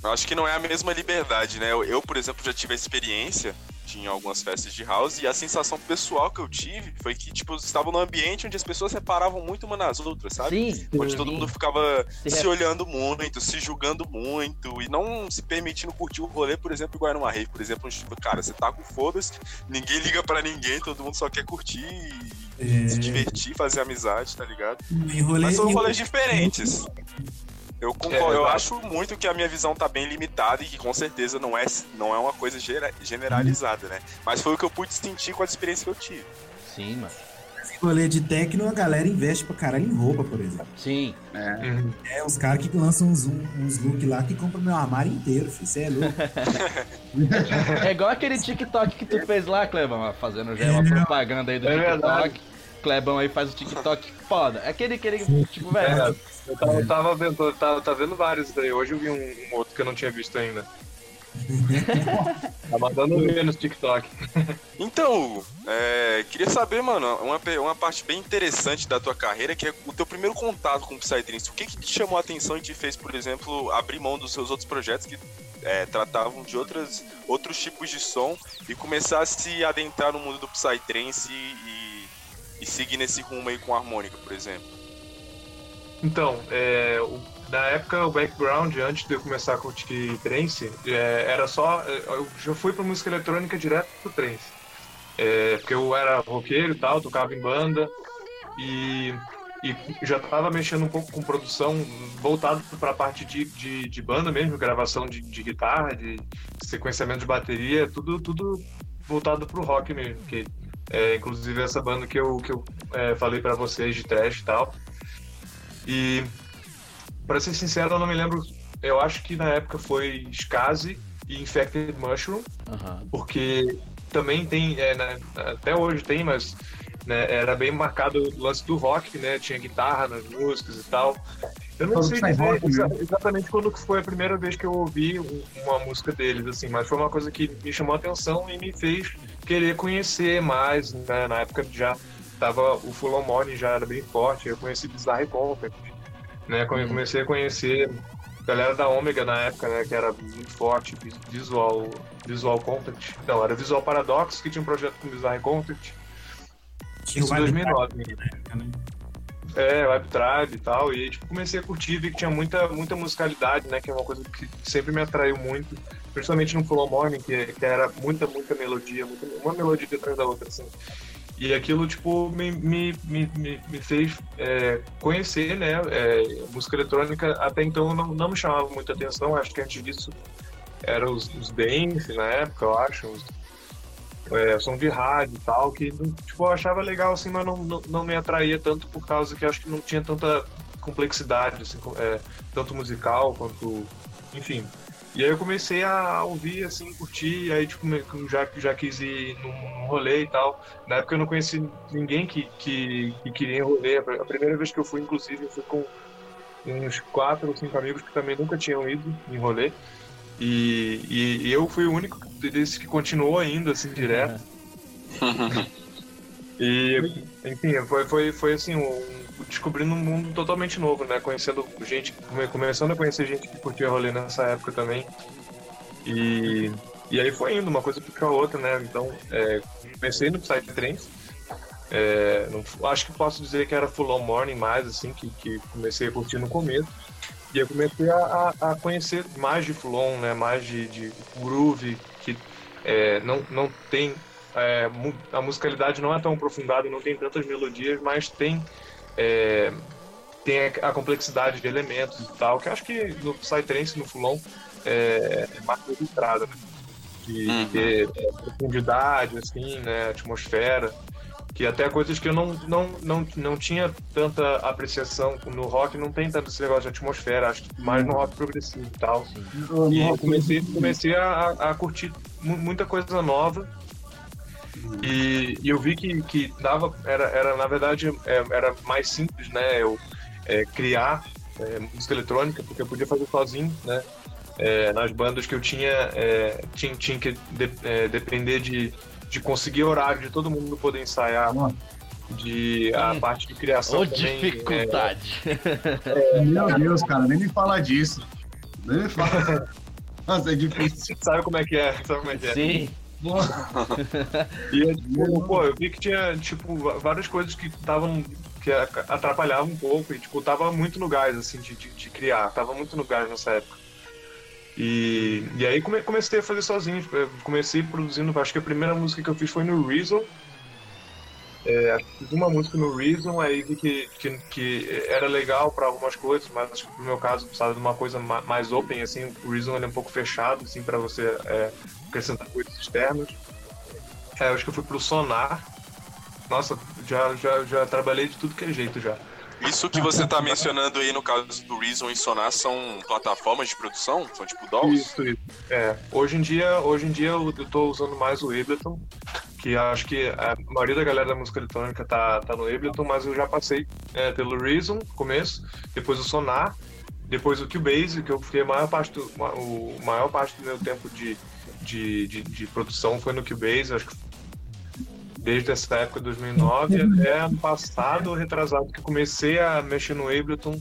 Eu acho que não é a mesma liberdade, né? Eu, eu, por exemplo, já tive a experiência em algumas festas de house e a sensação pessoal que eu tive foi que, tipo, eu estava num ambiente onde as pessoas reparavam muito uma nas outras, sabe? Sim. Onde todo sim. mundo ficava Se se, olhando muito, se julgando muito e não se permitindo curtir o rolê, por exemplo, igual numa rave, por exemplo, onde, tipo, cara, você tá com foda-se, ninguém liga pra ninguém, todo mundo só quer curtir e É. se divertir, fazer amizade, tá ligado? rolê, Mas são rolês diferentes. Eu concordo, É, eu acho muito que a minha visão tá bem limitada e que com certeza não é, não é uma coisa gera- generalizada, né? Mas foi o que eu pude sentir com a experiência que eu tive. Sim, mano. em rolê de techno, a galera investe pra caralho em roupa, por exemplo. Sim. Uhum. É, os caras que lançam uns, uns looks lá que compram meu armário inteiro, filho. Você é louco. É igual aquele TikTok que tu fez lá, Clebão, fazendo já uma É. propaganda aí do É TikTok. verdade. Clebão aí faz o TikTok foda. É Aquele, aquele, tipo, É, velho. eu tava, eu tava vendo, eu tava, tava vendo vários daí. Hoje eu vi um, um outro que eu não tinha visto ainda. tá mandando ver no TikTok. Então, Hugo, é, queria saber, mano, uma, uma parte bem interessante da tua carreira, que é o teu primeiro contato com o Psytrance. O que, que te chamou a atenção e te fez, por exemplo, abrir mão dos seus outros projetos que é, tratavam de outras, outros tipos de som e começar a se adentrar no mundo do Psytrance e, e seguir nesse rumo aí com a harmônica, por exemplo? Então, é, o- na época o background, antes de eu começar a curtir trance, é, era só. é, Eu já fui pra música eletrônica direto pro trance. É, porque eu era roqueiro e tal, tocava em banda e, e já tava mexendo um pouco com produção voltado pra parte de, de, de banda mesmo, gravação de, de guitarra, de sequenciamento de bateria, tudo, tudo voltado pro rock mesmo. Que, é, inclusive essa banda que eu, que eu é, falei pra vocês de trash e tal. E, pra ser sincero, eu não me lembro. Eu acho que na época foi Skazi e Infected Mushroom, porque também tem, é, né, até hoje tem, mas né, era bem marcado o lance do rock, né? Tinha guitarra nas músicas e tal. Eu não Todo sei dizer rock mesmo. exatamente quando que foi a primeira vez que eu ouvi um- uma música deles, assim, mas foi uma coisa que me chamou a atenção e me fez querer conhecer mais, né? Na época já tava o Full On Morning já era bem forte, eu conheci Bizarre Compact, né? Come- Hum. Comecei a conhecer a galera da Ômega na época, né? Que era muito forte, vis- Visual, Visual Compact. Não, era Visual Paradox, que tinha um projeto com Bizarre Compact. Tinha Isso em o Vibe 2009. Tribe na época, né? É, Web Tribe e tal, e tipo, comecei a curtir, vi que tinha muita, muita musicalidade, né, que é uma coisa que sempre me atraiu muito, principalmente no Full Morning, que, que era muita, muita melodia, muita, uma melodia atrás da outra, assim. E aquilo, tipo, me, me, me, me, fez é, conhecer, né, é, música eletrônica, até então não, não me chamava muita atenção, acho que antes disso eram os, os dance na época, eu acho, os, é, som de rádio e tal, que tipo, eu achava legal assim, mas não, não, não me atraía tanto por causa que acho que não tinha tanta complexidade, assim, é, tanto musical quanto. Enfim. E aí eu comecei a ouvir, assim, curtir, aí tipo, já, já quis ir num, rolê e tal. Na época eu não conheci ninguém que, que, que queria rolê. A primeira vez que eu fui, inclusive, eu fui com uns quatro ou cinco amigos que também nunca tinham ido em rolê. E, e, e eu fui o único desses que continuou ainda, assim, direto. E, enfim, foi, foi, foi assim, um, descobrindo um mundo totalmente novo, né? Conhecendo gente, come- começando a conhecer gente que curtia rolê nessa época também. E, E aí foi indo, uma coisa puxa a outra, né? Então, é, comecei no Psytrance. É, não, acho que posso dizer que era Full On Morning mais, assim, que, que comecei a curtir no começo. E eu comecei a, a conhecer mais de Full On, né? Mais de, de groove, que é, não, não tem... É, a musicalidade não é tão aprofundada, não tem tantas melodias, mas tem... É, tem a complexidade de elementos e tal, que acho que no Psytrance, no Fulon, é, é mais registrada, né? De, uhum. ter é, profundidade, assim, né? Atmosfera que até coisas que eu não, não, não, não tinha tanta apreciação no rock, não tem tanto esse negócio de atmosfera, acho que mais no rock progressivo e tal. E eu comecei, comecei a, a curtir muita coisa nova. E, e eu vi que, que dava, era, era na verdade, é, era mais simples, né? Eu é, criar é, música eletrônica, porque eu podia fazer sozinho, né? É, nas bandas que eu tinha, é, tinha, tinha que de, é, depender de de conseguir horário de todo mundo poder ensaiar. De a hum. parte de criação. Ou também, dificuldade. É, meu Deus, cara, nem me fala disso. Nem me fala. Nossa, é difícil. Sabe como é que é? Sabe como é que é? Sim. e tipo, pô, eu vi que tinha, tipo, várias coisas que estavam. que atrapalhavam um pouco e, tipo, tava muito no gás, assim, de, de, de criar. Tava muito no gás nessa época. E, e aí come, comecei a fazer sozinho. Tipo, comecei produzindo, acho que a primeira música que eu fiz foi no Reason. É, fiz uma música no Reason, aí vi que, que, que era legal para algumas coisas, mas acho que no meu caso precisava de uma coisa mais open, assim, o Reason ele é um pouco fechado, assim, para você é, acrescentar coisas externas. É, acho que eu fui pro Sonar. Nossa, já, já, já trabalhei de tudo que é jeito já. Isso que você está mencionando aí no caso do Reason e Sonar são plataformas de produção? São tipo DAWs? Isso, isso. É. Hoje em dia, hoje em dia eu estou usando mais o Ableton, que acho que a maioria da galera da música eletrônica tá, tá no Ableton, mas eu já passei é, pelo Reason, começo, depois o Sonar, depois o Cubase, que eu fiquei a maior parte do, o maior parte do meu tempo de, de, de, de produção foi no Cubase, acho que desde essa época de 2009 até ano passado, retrasado, que comecei a mexer no Ableton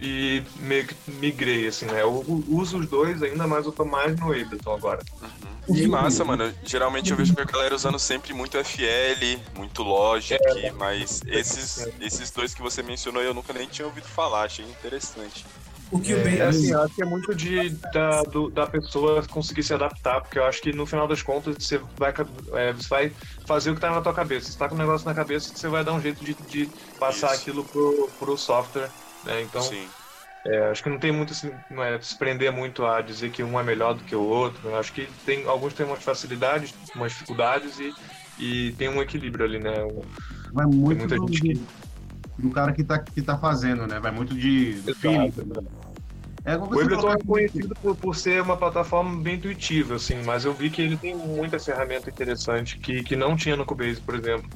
e meio que migrei, assim, né? Eu uso os dois ainda, mas eu tô mais no Ableton agora. Uhum. Que massa, mano. Geralmente eu vejo que a galera usando sempre muito FL, muito Logic, é, mas esses, esses dois que você mencionou eu nunca nem tinha ouvido falar, achei interessante. O que é, é assim, acho que é muito de, da, do, da pessoa conseguir se adaptar, porque eu acho que no final das contas você vai, é, você vai fazer o que tá na tua cabeça. Você tá com um negócio na cabeça, você vai dar um jeito de, de passar Isso. aquilo pro, pro software, né? Então, é, acho que não tem muito assim, não é, se prender muito a dizer que um é melhor do que o outro. Eu acho que tem, alguns têm umas facilidades, umas dificuldades e, e tem um equilíbrio ali, né? Vai muito do, que... do, cara que tá, que tá fazendo, né? Vai muito de feeling. É, o Ableton é conhecido por, por ser uma plataforma bem intuitiva, assim, mas eu vi que ele tem muita ferramenta interessante que, que não tinha no Cubase, por exemplo.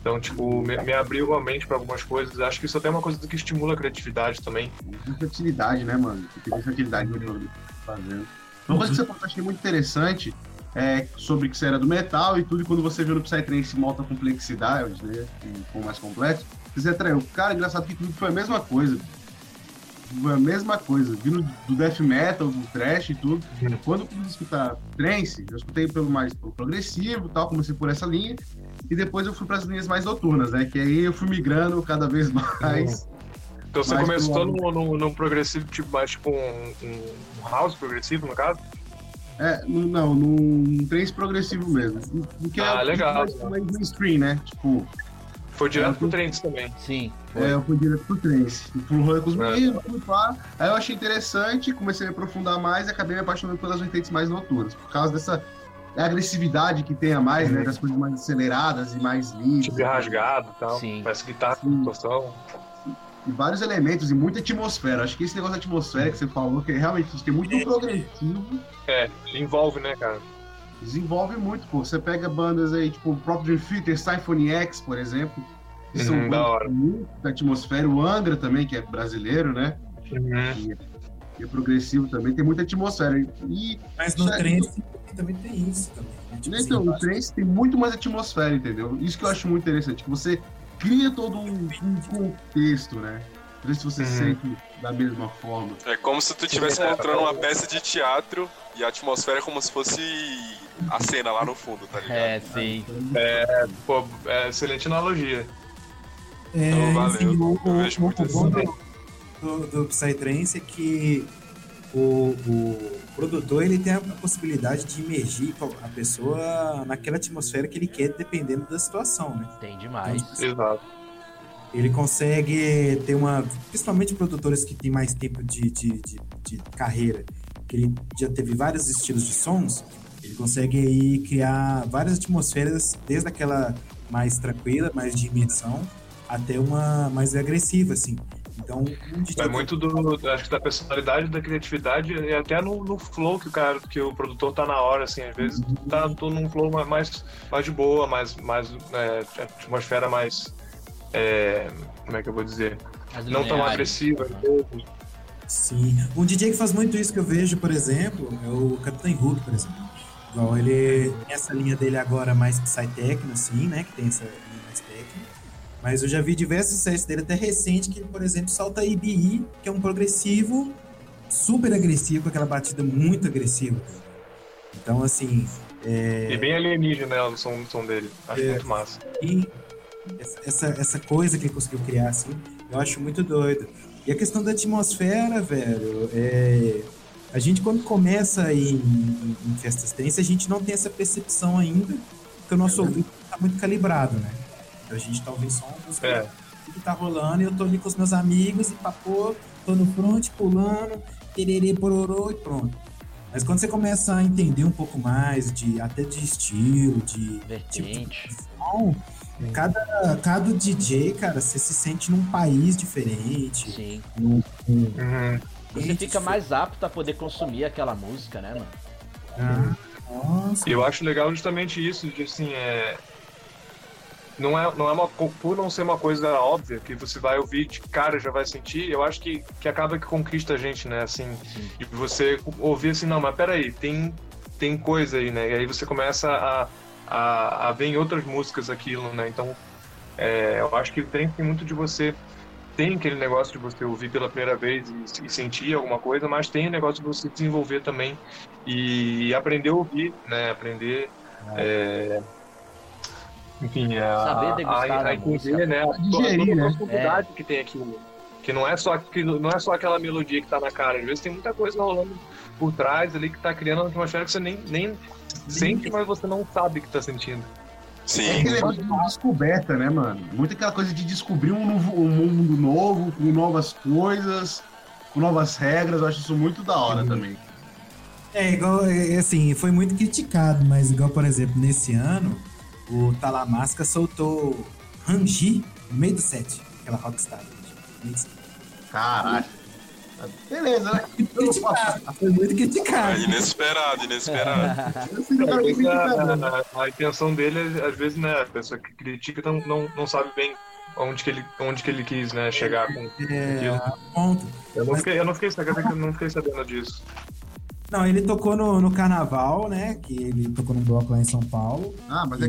Então, tipo, me, me abriu a mente para algumas coisas. Acho que isso até é uma coisa que estimula a criatividade também. Versatilidade, né, mano? Tem versatilidade no que tá fazendo. Uma coisa que você falou achei muito interessante é sobre que você era do metal e tudo, e quando você viu no Psytrance molta complexidade, né? Com mais complexo, você atraiu. Cara, engraçado que tudo foi a mesma coisa a mesma coisa, vindo do death metal, do thrash e tudo. Quando eu comecei a escutar trance, eu escutei pelo mais progressivo tal, comecei por essa linha, e depois eu fui para as linhas mais noturnas, né? Que aí eu fui migrando cada vez mais. Então você mais começou no, no, no, progressivo, tipo, mais tipo um, um house progressivo, no caso? É, não, num trance progressivo mesmo. Porque ah, é legal. Mais, mais mainstream, né? Tipo, foi direto pro Trance também. Sim. Foi. É, eu fui direto pro Trance. Fui rolê com os é. meninos, fui lá. Aí eu achei interessante, comecei a me aprofundar mais e acabei me apaixonando pelas vertentes mais noturnas. Por causa dessa agressividade que tem a mais, né? Das coisas mais aceleradas e mais livres. Tipo rasgado e tal. Sim. Parece que tá com. E vários elementos e muita atmosfera. Acho que esse negócio da atmosfera que você falou, que realmente tem muito progressivo. É, envolve, né, cara? Desenvolve muito, pô. Você pega bandas aí, tipo o próprio Dream Theater, Symphony X, por exemplo, que são uhum, da hora. muito da atmosfera. O Angra também, que é brasileiro, né? Uhum. E é progressivo também, tem muita atmosfera. E, Mas no trance também tem isso também. Né? Tipo então, assim, no trance tem muito mais atmosfera, entendeu? Isso que eu acho muito interessante, que você cria todo um, um contexto, né? Não sei se você Uhum. sente da mesma forma. É como se tu estivesse mostrando uma peça de teatro e a atmosfera é como se fosse a cena lá no fundo, tá ligado? É, sim. Pô, é excelente analogia. É, Então, valeu. o, Eu vejo o muito bom do, do, Psytrance é que o, o produtor ele tem a possibilidade de imergir a pessoa naquela atmosfera que ele quer, dependendo da situação, né? Tem demais. Exato. Ele consegue ter uma. Principalmente produtores que têm mais tempo de, de, de, de carreira, que ele já teve vários estilos de sons, ele consegue aí criar várias atmosferas, desde aquela mais tranquila, mais de imersão, até uma mais agressiva, assim. Então, um É muito do, acho que da personalidade, da criatividade e até no, no flow que o cara, que o produtor tá na hora, assim, às vezes tá tô num flow ma- mais, mais de boa, mais, mais é, atmosfera mais, é, como é que eu vou dizer, não tão agressiva. Sim. Um DJ que faz muito isso que eu vejo, por exemplo, é o Capitão Hook, por exemplo. Igual ele tem essa linha dele agora mais psytechno, assim, né? Que tem essa linha mais techno. Mas eu já vi diversos sets dele, até recente, que ele, por exemplo, solta IBI, que é um progressivo super agressivo, com aquela batida muito agressiva. Então, assim, é, E bem alienígena né, o som, o som dele. Acho É. muito massa. e essa, essa coisa que ele conseguiu criar, assim, eu acho muito doido. E a questão da atmosfera, velho, é... a gente quando começa em, em festas trance, a gente não tem essa percepção ainda, porque o nosso ouvido tá muito calibrado, né? Então a gente tá ouvindo só uma música É. que tá rolando, e eu tô ali com os meus amigos, e papô, tô no front, pulando, tererê, pororô, e pronto. Mas quando você começa a entender um pouco mais, de até de estilo, de Vertente. som, cada, cada DJ, cara, você se sente num país diferente. Sim. Num, num Uhum. Você fica mais apto a poder consumir aquela música, né, mano? diferente. Nossa, E eu acho legal justamente isso, de assim, é. Não é, não é uma. Por não ser uma coisa óbvia, que você vai ouvir de cara já vai sentir, eu acho que, que acaba que conquista a gente, né? Assim, Sim. de você ouvir assim, não, mas peraí, tem, tem coisa aí, né? E aí você começa a, a, a ver em outras músicas aquilo, né? Então, é, eu acho que tem, tem muito de você. Tem aquele negócio de você ouvir pela primeira vez e, e sentir alguma coisa, mas tem o negócio de você desenvolver também e aprender a ouvir, né? Aprender. é, enfim, a, Saber degustar a, a da entender, né? A, Digerir, toda a né? profundidade que tem aquilo. Que não é só aquilo, não é só aquela melodia que tá na cara. Às vezes tem muita coisa rolando por trás ali que tá criando uma atmosfera que você nem, nem sente, mas você não sabe que tá sentindo. É Sim. aquele negócio de descoberta, né, mano? Muito aquela coisa de descobrir um, novo, um mundo novo, com novas coisas, com novas regras. Eu acho isso muito da hora também. É igual, é, assim, foi muito criticado, mas igual, por exemplo, nesse ano, o Talamasca soltou Rangi no meio do set, aquela Rockstar. Caralho. Beleza, né? Criticado, foi muito É criticado. inesperado, inesperado. eu sei que o cara Às vezes critica, né? a, a- a intenção dele, às vezes, né, a pessoa que critica não, não, não sabe bem onde que ele, onde que ele quis, né, chegar com É, aquilo. ponto. Eu não fiquei, eu não fiquei sabendo, eu não fiquei sabendo disso. Não, ele tocou no, no carnaval, né? Que ele tocou num bloco lá em São Paulo. Ah, mas é.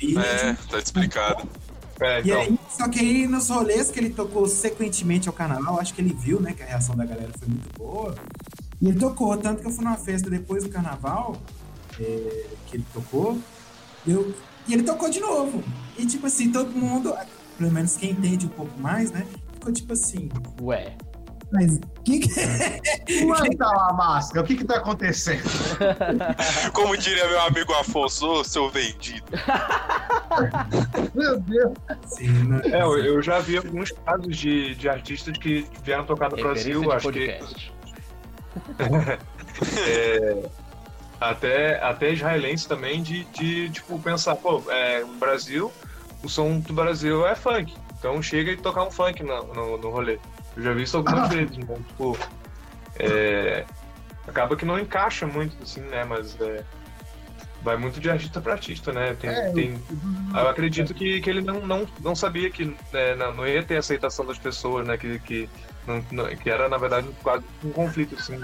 E, É, tá explicado. É, e então, aí, só que aí nos rolês que ele tocou sequentemente ao carnaval, acho que ele viu, né? Que a reação da galera foi muito boa. E ele tocou, tanto que eu fui numa festa depois do carnaval, é, que ele tocou, eu, e ele tocou de novo. E tipo assim, todo mundo, pelo menos quem entende um pouco mais, né? Ficou tipo assim, Ué. Mas que que Ué, tá lá, máscara. O que que tá acontecendo? Como diria meu amigo Afonso, seu vendido. Meu Deus. assim, né? é, eu, eu já vi alguns casos de, de artistas que vieram tocar no Referência Brasil, acho que podcast. é, até, até israelense também, de, de tipo, pensar, pô, é, Brasil, o som do Brasil é funk. Então chega e tocar um funk no, no, no rolê. Eu já vi isso algumas vezes, então, tipo, é, acaba que não encaixa muito, assim, né? Mas é, vai muito de artista pra artista, né? Tem, É, tem, eu acredito que, que ele não, não, não sabia que né, não, não ia ter aceitação das pessoas, né? Que, que não- não- que era, na verdade, quase um conflito assim,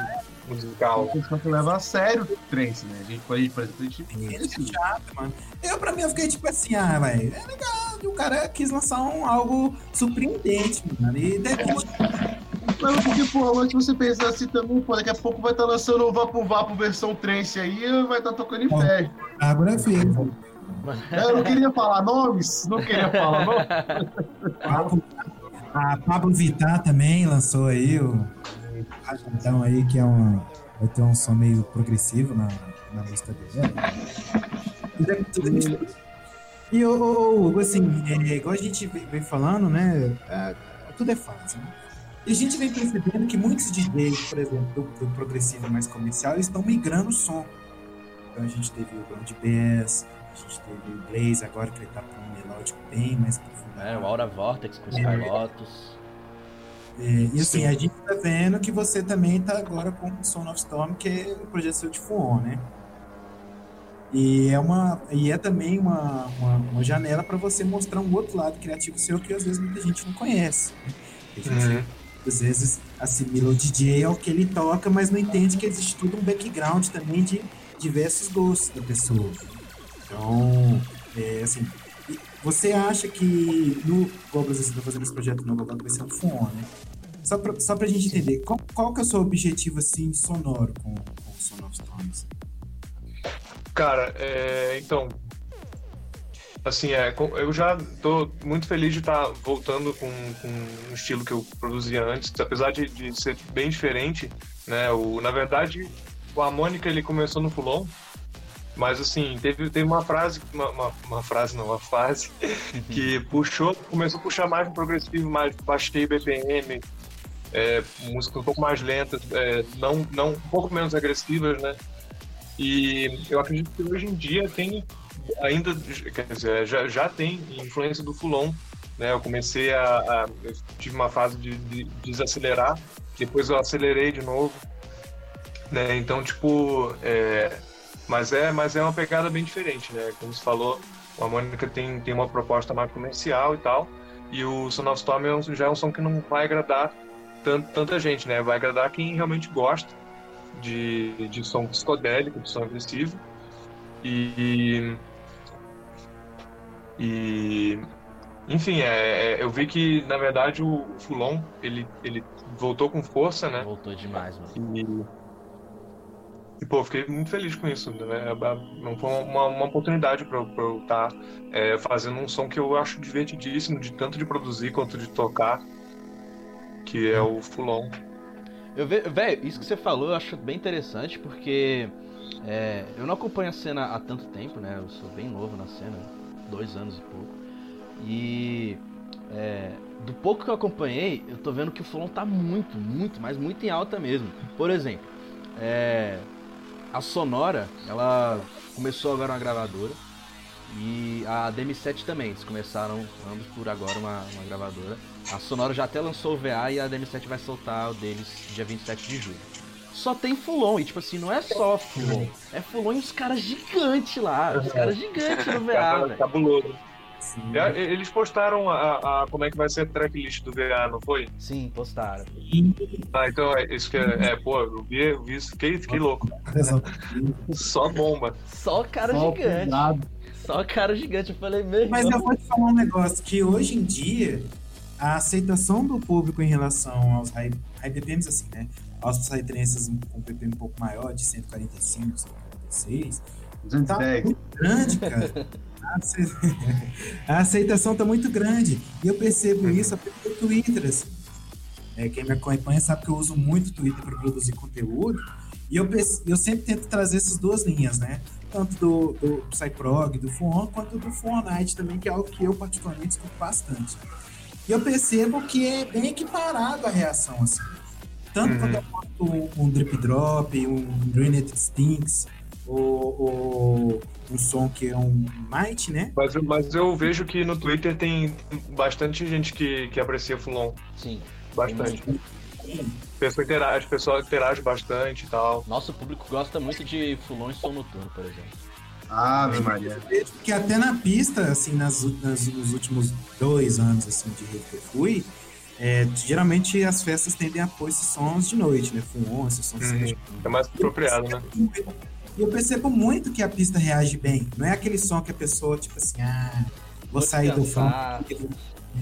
musical. Pessoal que leva a sério o trance, né? A gente, por exemplo, a gente. Ele é chato, mano. Eu, pra mim, eu fiquei tipo assim, ah, velho, é legal. O cara quis lançar um, algo surpreendente, mano. E depende. Mas porque, pô, se você pensar assim também, pô, daqui a pouco vai estar lançando o Vapo Vapo versão trance aí e vai estar tocando em pé. Agora fez. Eu não queria falar nomes, não queria falar nomes. A Pablo Vittar também lançou aí o Rajadão aí, que é uma. Vai ter um som meio progressivo na, na música dele. É. Isso. E ô, Hugo, assim, é, igual a gente vem falando, né? é, tudo é fácil, né? E a gente vem percebendo que muitos DJs, por exemplo, do, do progressivo mais comercial, eles estão migrando o som. Então a gente teve o Ground Bass, a gente teve o Blaze agora, que ele tá com um melódico bem mais profundo. É, o Aura Vortex com Sky Lotus. É, e assim, a gente tá vendo que você também tá agora com o Son of Storm, que é o projeto seu de Fuon, né? E é, uma, e é também uma, uma, uma janela para você mostrar um outro lado criativo seu que às vezes muita gente não conhece. Né? A gente Uhum. às vezes assimila o DJ ao que ele toca, mas não entende que existe todo um background também de diversos gostos da pessoa. Então, é, assim, você acha que no Goblins você está fazendo esse projeto novo agora que vai ser um Fuon, né? Só pra, só pra gente entender, qual, qual que é o seu objetivo, assim, sonoro com, com o Son of Storms? Cara, é, então. Assim, é, eu já tô muito feliz de estar voltando com, com um estilo que eu produzia antes, apesar de, de ser bem diferente, né? O, na verdade, o Harmônica ele começou no Fulon, mas assim, teve, teve uma frase, uma, uma, uma frase não, uma fase que puxou, começou a puxar mais no progressivo, mais baixei BPM, é, músicas um pouco mais lentas, é, não, não, um pouco menos agressivas, né? E eu acredito que hoje em dia tem ainda, quer dizer, já, já tem influência do Fulon, né? Eu comecei a, a eu tive uma fase de, de desacelerar, depois eu acelerei de novo, né? Então, tipo, é, mas é, mas é uma pegada bem diferente, né? Como você falou, o Harmonica tem tem uma proposta mais comercial e tal, e o Son of Storm é já é um som que não vai agradar tan- tanta gente, né? Vai agradar quem realmente gosta de, de som psicodélico, de som agressivo. E. E. Enfim, é, é, eu vi que, na verdade, o Fulon ele, ele voltou com força, né? Voltou demais, mano. E, e pô, fiquei muito feliz com isso, né? Não foi uma, uma oportunidade para eu estar fazendo um som que eu acho divertidíssimo, de tanto de produzir quanto de tocar, que é o Fulon. Eu ve... Velho, isso que você falou eu acho bem interessante, porque é, eu não acompanho a cena há tanto tempo, né? Eu sou bem novo na cena, dois anos e pouco. E é, do pouco que eu acompanhei, eu tô vendo que o Fulon tá muito, muito, mas muito em alta mesmo. Por exemplo, é, a Sonora, ela começou agora uma gravadora. E a DM7 também, eles começaram ambos por agora uma, uma gravadora. A Sonora já até lançou o VA e a DM7 vai soltar o deles dia 27 de julho. Só tem Fulon, e tipo assim, não é só Fulon, é Fulon e os caras gigantes lá, os caras gigantes no VA, velho. Cabuloso. É, Eles postaram a, a- como é que vai ser a tracklist do VA, não foi? Sim, postaram. Ah, então é isso que é, é, pô, eu vi, eu vi isso, fiquei, fiquei louco. Só bomba. Só cara Só gigante, pesado. só cara gigante. Eu falei, meu Mas eu vou te falar um negócio, que hoje em dia, a aceitação do público em relação aos high, high BPMs, assim, né? Aos psytrances com BPM um pouco maior, de 145, 146, tá 210. muito grande, cara. A ace- A aceitação tá muito grande. E eu percebo isso até no Twitter, assim. É, quem me acompanha sabe que eu uso muito o Twitter para produzir conteúdo. E eu, eu sempre tento trazer essas duas linhas, né? Tanto do, do Psyprog, do Fuon, quanto do Fuon Night também, que é algo que eu particularmente escuto bastante. E eu percebo que é bem equiparado a reação, assim. Tanto Uhum. quando eu boto um, um Drip Drop, um Granite Stinks, ou um som que é um Might, né? Mas, eu- mas eu vejo que no Twitter tem bastante gente que, que aprecia Fulon. sim. Bastante. Pessoa interage, pessoal interage bastante e tal. Nosso público gosta muito de Fulon e Som Noturno, por exemplo. Ave Maria. vejo que até na pista, assim, nas, nas- nos últimos dois anos, assim, de rede que eu fui, é, geralmente as festas tendem a pôr esses sons de noite, né? Fuon, esses sons. Uhum. É mais apropriado, né? E eu percebo muito que a pista reage bem. Não é aquele som que a pessoa, tipo assim, ah, vou sair do front.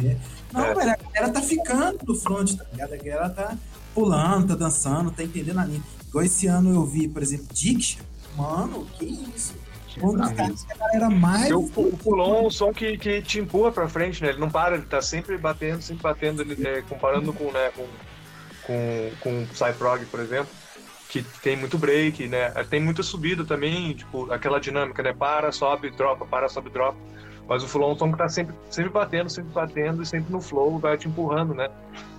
É. Não, é. velho, a galera tá ficando do front, tá ligado? A galera tá pulando, tá dançando, tá entendendo a linha. Igual esse ano eu vi, por exemplo, Diction. Mano, que isso? Quando a galera mais. O, o pulão é um som que, que te empurra pra frente, né? Ele não para, ele tá sempre batendo, sempre batendo, ele, é, comparando com, né, com, com, com o Psyprog, por exemplo, que tem muito break, né? Tem muita subida também, tipo, aquela dinâmica, né? Para, sobe, dropa, para, sobe, dropa. Mas o flow é um som que tá sempre, sempre batendo, sempre batendo e sempre no flow, vai te empurrando, né?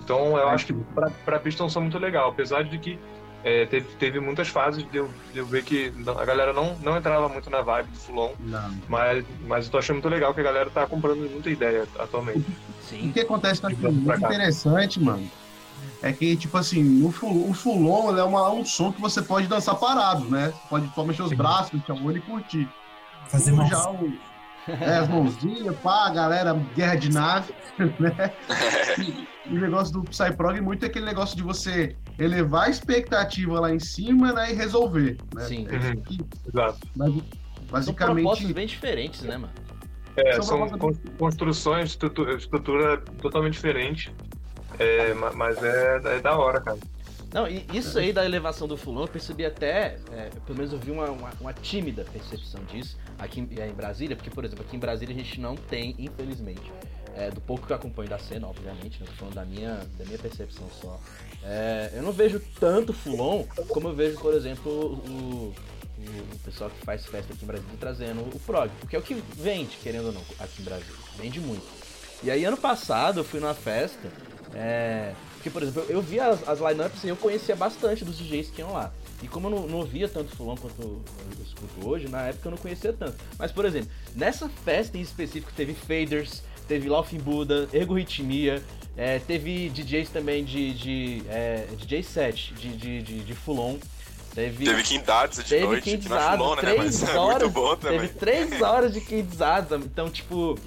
Então eu acho que pra, pra pista é um som muito legal, apesar de que é, teve, teve muitas fases de eu, de eu ver que a galera não, não entrava muito na vibe do Fulon. Mas, mas eu tô achando muito legal que a galera tá comprando muita ideia atualmente. Sim. O que acontece tá muito interessante, mano, é que, tipo assim, o, Fulon, o Fulon é uma, um som que você pode dançar parado, né? Você pode só mexer os braços, o olho e curtir. Fazer uma... já o, é, as mãozinhas, pá, galera, guerra de nave, né? E, o negócio do Psyprog muito é aquele negócio de você elevar a expectativa lá em cima né, e resolver. Né? Sim. É uhum. que, Exato. Mas, basicamente. São propostas bem diferentes, né, mano? É, são construções, estrutura, estrutura totalmente diferente. É, mas é, é da hora, cara. Não, e isso aí da elevação do fulano, eu percebi até, é, pelo menos eu vi uma, uma, uma, tímida percepção disso aqui em, em, Brasília, porque, por exemplo, aqui em Brasília a gente não tem, infelizmente, é, do pouco que eu acompanho da cena, obviamente, né, falando da minha, da minha percepção só, é, eu não vejo tanto Fulon como eu vejo, por exemplo, o, o pessoal que faz festa aqui em Brasília trazendo o prog, porque é o que vende, querendo ou não, aqui em Brasília, vende muito. E aí ano passado eu fui numa festa, é, porque, por exemplo, eu via as, as lineups e eu conhecia bastante dos DJs que iam lá. E como eu não, não ouvia tanto fulano quanto eu, escuto hoje, na época eu não conhecia tanto. Mas, por exemplo, nessa festa em específico teve Faders, teve Laughing Buddha, Ergoritmia, é, teve DJs também de, de é, DJ set, de, de, de, de Fulon. Teve, teve Kindades de teve noite, que não é Fulon, né? Mas horas, é muito bom também. Teve três horas de Kindades, então, tipo,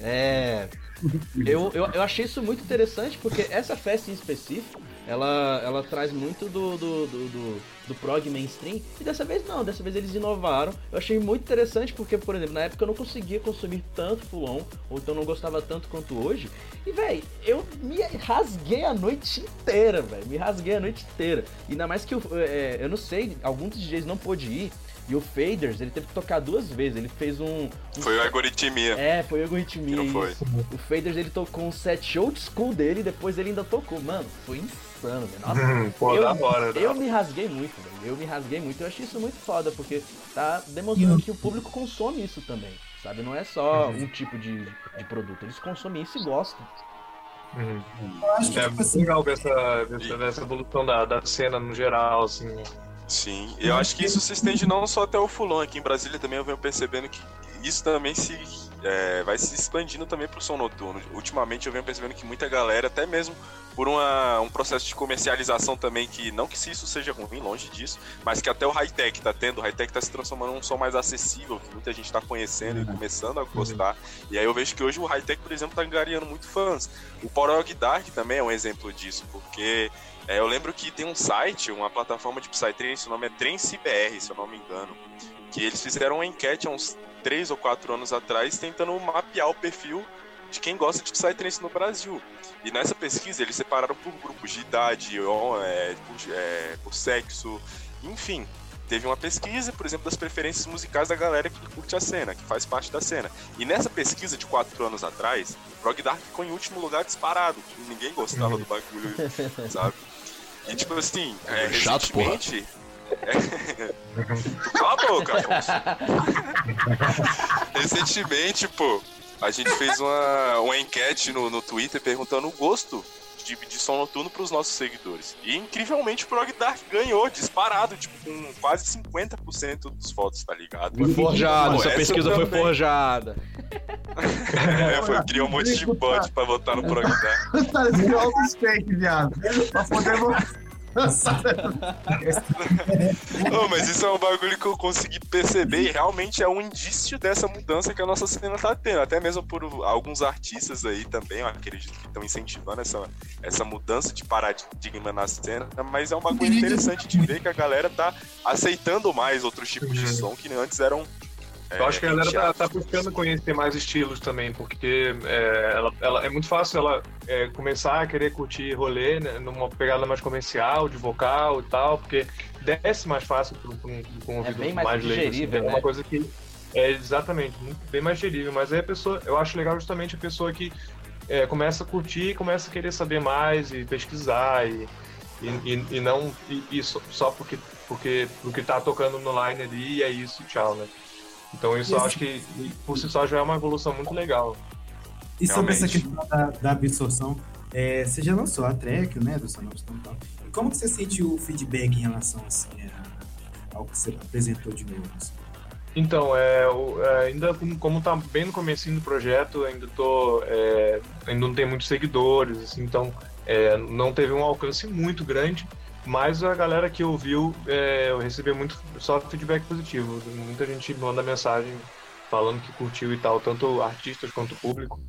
é... Eu, eu, eu achei isso muito interessante porque essa festa em específico ela, ela traz muito do, do, do, do, do prog mainstream. E dessa vez não, dessa vez eles inovaram. Eu achei muito interessante porque, por exemplo, na época eu não conseguia consumir tanto Fulon, ou então não gostava tanto quanto hoje. E, velho, eu me rasguei a noite inteira, velho. Me rasguei a noite inteira. E ainda mais que eu, é, eu não sei, alguns DJs não pôde ir. E o Faders, ele teve que tocar duas vezes. Ele fez um. um... Foi o algoritmia. É, foi o algoritmia. Não foi. O Faders, ele tocou um set old school dele e depois ele ainda tocou. Mano, foi insano, velho. Nossa, hum, Pô, eu, da hora, eu me rasguei muito, velho. Eu me rasguei muito. Eu achei isso muito foda, porque tá demonstrando que o público consome isso também. Sabe? Não é só uhum. um tipo de, de produto. Eles consomem isso e gostam. Uhum. é tipo assim, legal ver essa, essa, essa evolução da, da cena no geral, assim. Sim, eu acho que isso se estende não só até o Fulon, aqui em Brasília também eu venho percebendo que isso também se é, vai se expandindo também para o som noturno. Ultimamente eu venho percebendo que muita galera, até mesmo por uma, um processo de comercialização também, que não que se isso seja ruim, longe disso, mas que até o high-tech tá tendo, o high-tech tá se transformando num som mais acessível, que muita gente tá conhecendo e começando a gostar. E aí eu vejo que hoje o high-tech, por exemplo, tá angariando muito fãs. O Porog Dark também é um exemplo disso, porque é, eu lembro que tem um site, uma plataforma de Psytrance, o nome é TranceBR, se eu não me engano, que eles fizeram uma enquete há uns 3 ou 4 anos atrás, tentando mapear o perfil de quem gosta de Psytrance no Brasil. E nessa pesquisa eles separaram por grupos de idade, é, por, é, por sexo, enfim. Teve uma pesquisa, por exemplo, das preferências musicais da galera que curte a cena, que faz parte da cena. E nessa pesquisa de quatro anos atrás, Prog Dark ficou em último lugar disparado. Ninguém gostava do bagulho, sabe? E tipo assim, é, Chato, recentemente. É... Cala a boca, recentemente, pô, a gente fez uma, uma enquete no, no Twitter perguntando o gosto de, de som noturno para os nossos seguidores. E incrivelmente o Prog Dark ganhou, disparado, tipo, com quase 50% dos votos, tá ligado? Foi forjado, essa pesquisa foi forjada. é, foi, criou um monte de bot pra votar no Prog Dark. tá, criou um fake, viado. Pra poder oh, mas isso é um bagulho que eu consegui perceber e realmente é um indício dessa mudança que a nossa cena tá tendo. Até mesmo por alguns artistas aí também, eu acredito que estão incentivando essa, essa mudança de paradigma na cena. Mas é um bagulho interessante de ver que a galera tá aceitando mais outros tipos de som que antes eram eu acho que a galera tá, tá, buscando conhecer mais estilos também, porque é, ela, ela, é muito fácil ela é, começar a querer curtir rolê né, numa pegada mais comercial, de vocal e tal, porque desce mais fácil para um, um ouvido é mais, mais digerível, assim, É uma coisa que é exatamente, bem mais digerível, mas aí a pessoa, eu acho legal justamente a pessoa que é, começa a curtir, começa a querer saber mais e pesquisar e, e, e, e não e, e só, só porque porque porque tá tocando no line ali e é isso, tchau, né? Então isso eu acho que por si só já é uma evolução muito legal. E sobre essa questão da, da absorção, é, você já lançou a track, né, do Sonopston e tal. Como que você sente o feedback em relação assim, ao que você apresentou de novo? Assim? Então, é, é, ainda como tá bem no começo do projeto, ainda tô, é, ainda não tem muitos seguidores, assim, então é, não teve um alcance muito grande, mas a galera que ouviu, é, eu recebi muito só feedback positivo. Muita gente manda mensagem falando que curtiu e tal, tanto artistas quanto público.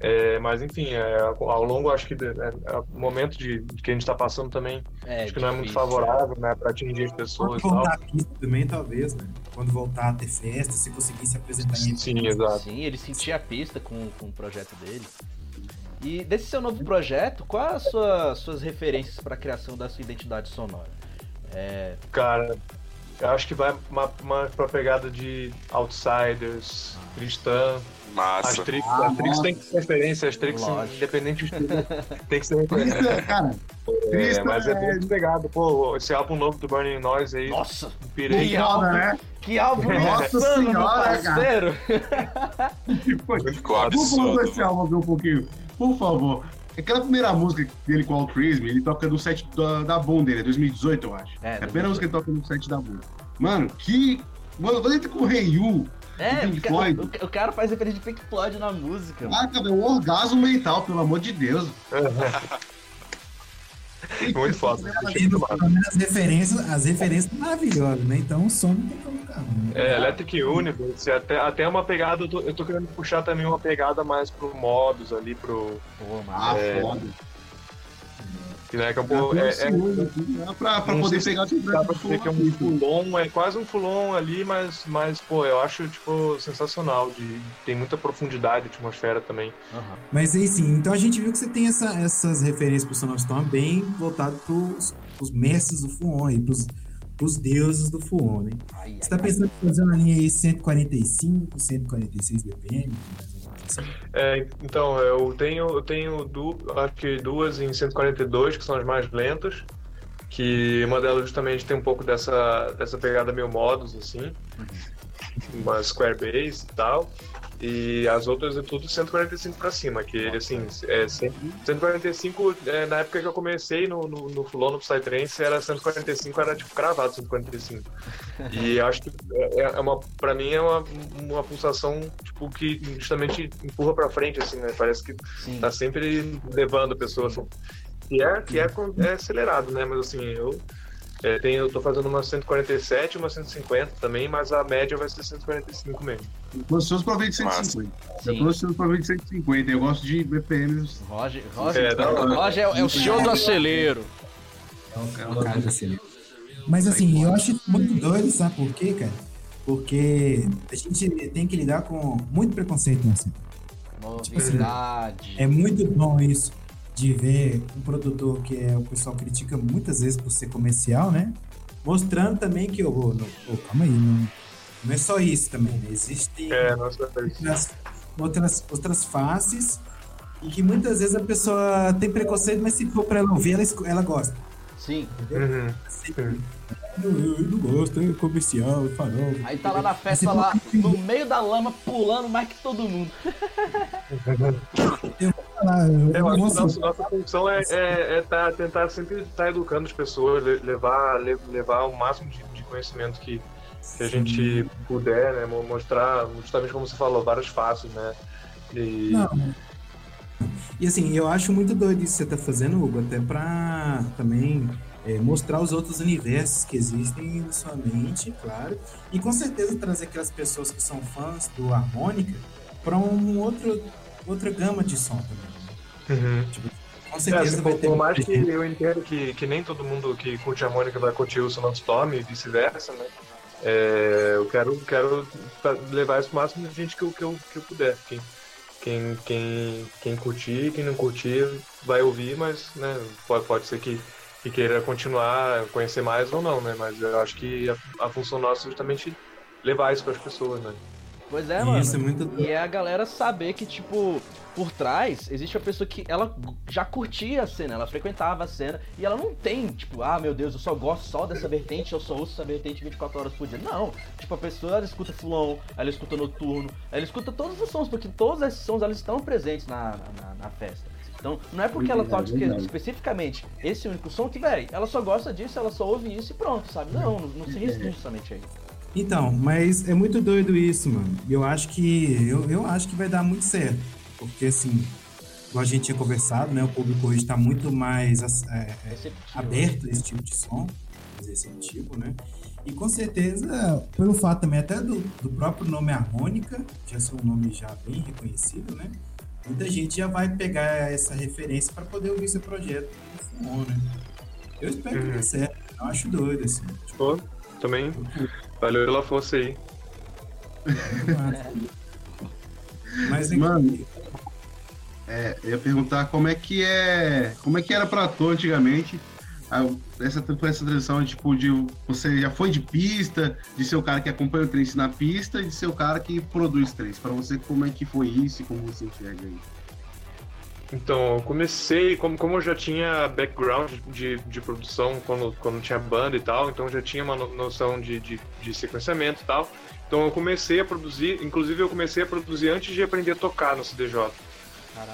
É, mas enfim, é, ao longo acho que é, é, o momento de, de, que a gente está passando também é, acho que não é muito favorável, né, para atingir as pessoas. Quando voltar aqui também talvez, né? Quando voltar a ter festa, se conseguir se apresentar em Sim, exato. Sim, ele sentia a pista com, com o projeto dele. E desse seu novo projeto, quais as suas referências para a criação da sua identidade sonora? É... Cara, eu acho que vai uma, uma pra pegada de Outsiders, Cristã. Massa. As tricks, ah, as tricks tem que ser referência, as tricks, independente do estilo, tem que ser referência. Cara, é, mas é bem pegado. Pô, esse álbum novo do Burning Noise aí. Nossa! Pirei. Que álbum, né? Que álbum Nossa insano, senhora, meu parceiro! Ficou absurdo. Vamos esse álbum um pouquinho. Por favor. Aquela primeira música dele com o Crazy, ele toca no set da, da Boom dele, é 2018, eu acho. É, é a primeira música que ele toca no set da Boom. Mano, que. Mano, quando ele tá com o Rei Yu, é, Pink Floyd. O, o, cara faz referência de Pink Floyd na música. Ah, cara, é um orgasmo mental, pelo amor de Deus. Muito foda. As referências, as referências maravilhosas, né? Então o som não tem como ficar. Né? É, Electric Universe, até, até uma pegada, eu tô, eu tô querendo puxar também uma pegada mais pro modos ali, pro. Pô, ah, é, foda. Que, né, que é pouco. É, é, é, pra, pra poder se pegar dá pra dizer que é um fulon, é quase um fulon ali, mas, mas, pô, eu acho, tipo, sensacional. De, tem muita profundidade, atmosfera também. Uhum. Mas aí sim, então a gente viu que você tem essa, essas referências pro Son Storm bem voltado pros, pros mestres do Fuon e pros, pros deuses do Fuon, né? Ai, você tá pensando em fazer uma linha aí 145, 146 BPM, mais é, então, eu tenho, eu tenho du, acho que duas em 142, que são as mais lentas, que uma delas justamente tem um pouco dessa, dessa pegada meio modos, assim, uma square base e tal. E as outras é tudo 145 para cima, que assim, é 145, é, na época que eu comecei no, no, no Fulon, no Psytrance, era 145, era tipo cravado 145. E acho que é, é uma, para mim é uma, uma pulsação tipo, que justamente empurra para frente, assim, né? Parece que Sim. tá sempre levando a pessoa, assim. Que é, que é, é acelerado, né? Mas assim, eu é, tem, eu tô fazendo uma 147 e uma 150 também, mas a média vai ser 145 mesmo. Eu ansioso pra ver de 150. Eu tô ansioso pra ver de 150. Eu gosto de BPMs. Roger, Roger, é, Roger é, é, o senhor do acelero. É o, é o cara do acelero. Mas assim, eu acho muito doido, sabe por quê, cara? Porque a gente tem que lidar com muito preconceito nessa. Tipo assim, é muito bom isso de ver um produtor que é, o pessoal critica muitas vezes por ser comercial, né? Mostrando também que, oh, não, oh, calma aí, não, não é só isso também, né? Existem é, outras, outras, outras faces e que muitas vezes a pessoa tem preconceito, mas se for para ela ouvir, ela, ela gosta. Sim. Uhum. Sim. Eu, eu, não gosto, é comercial, é farol. Aí tá lá na festa, lá, no meio da lama, pulando mais que todo mundo. eu, eu acho que nossa, nossa função é, é, é tá, tentar sempre estar tá educando as pessoas, levar, levar o máximo de, de conhecimento que, que a gente puder, né? Mostrar, justamente como você falou, várias faces, né? E... Não. E assim, eu acho muito doido isso que você tá fazendo, Hugo, até pra também é, mostrar os outros universos que existem na sua mente, claro, e com certeza trazer aquelas pessoas que são fãs do harmônica para um outro outra gama de som também. Uhum. Tipo, com É, certeza assim, vai por, ter por mais que eu entendo que, que nem todo mundo que curte harmônica vai curtir o Sonando Storm e vice-versa, né? É, eu quero, quero levar isso pro máximo de gente que eu, que eu, que eu puder. Quem, quem, quem, quem curtir, quem não curtir, vai ouvir, mas né, pode, pode ser que, que queira continuar, conhecer mais ou não, né? Mas eu acho que a, a função nossa é justamente levar isso para as pessoas, né? Pois é, mano. Isso é muito E é a galera saber que, tipo, por trás existe uma pessoa que ela já curtia a cena, ela frequentava a cena e ela não tem, tipo, ah, meu Deus, eu só gosto só dessa vertente, eu só ouço essa vertente 24 horas por dia. Não. Tipo, a pessoa ela escuta Fulon, ela escuta Noturno, ela escuta todos os sons, porque todos esses sons elas estão presentes na, na, na festa. Então, não é porque ela toca especificamente esse único som que, velho, ela só gosta disso, ela só ouve isso e pronto, sabe? Não, não, não se restringe somente aí. Então, mas é muito doido isso, mano. Eu acho que eu, eu acho que vai dar muito certo, porque assim, como a gente tinha conversado, né, o público hoje está muito mais é, é, aberto a esse tipo de som, receptivo, né? E com certeza, pelo fato também até do, do próprio nome harmônica, que é um nome já bem reconhecido, né? Muita gente já vai pegar essa referência para poder ouvir seu projeto no né? Eu espero que Uhum. dê certo. Eu acho doido, assim. Pô, também valeu pela força aí. Mas, Mano, é, eu ia perguntar como é que é. Como é que era pra tu antigamente? A- Essa, essa transição, tipo, de você já foi de pista, de ser o cara que acompanha o trance na pista e de ser o cara que produz trance. Pra você, como é que foi isso e como você enxerga isso? Então, eu comecei, como, como eu já tinha background de, de produção quando, quando tinha banda e tal, então já tinha uma no- noção de, de, de sequenciamento e tal. Então eu comecei a produzir, inclusive eu comecei a produzir antes de aprender a tocar no CDJ.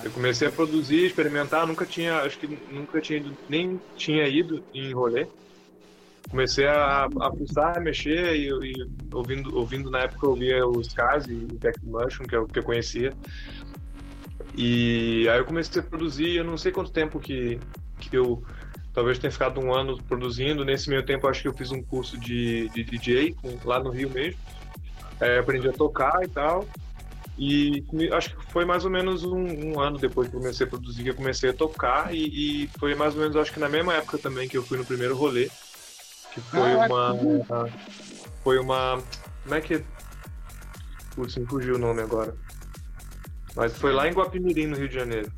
Eu comecei a produzir, experimentar, nunca tinha, acho que nunca tinha ido, nem tinha ido em rolê. Comecei a, a pulsar, mexer e, e ouvindo, ouvindo na época eu ouvia os Scars e o Back Mushroom, que é o que eu conhecia. E aí eu comecei a produzir, eu não sei quanto tempo que, que eu talvez tenha ficado um ano produzindo. Nesse meio tempo acho que eu fiz um curso de, de DJ lá no Rio mesmo. É, aprendi a tocar e tal. E acho que foi mais ou menos um, um ano depois que eu comecei a produzir que eu comecei a tocar. E, e foi mais ou menos, acho que na mesma época também que eu fui no primeiro rolê. Que foi Caraca. uma. Foi uma. Como é que. Putz, me fugiu o nome agora. Mas foi lá em Guapimirim, no Rio de Janeiro.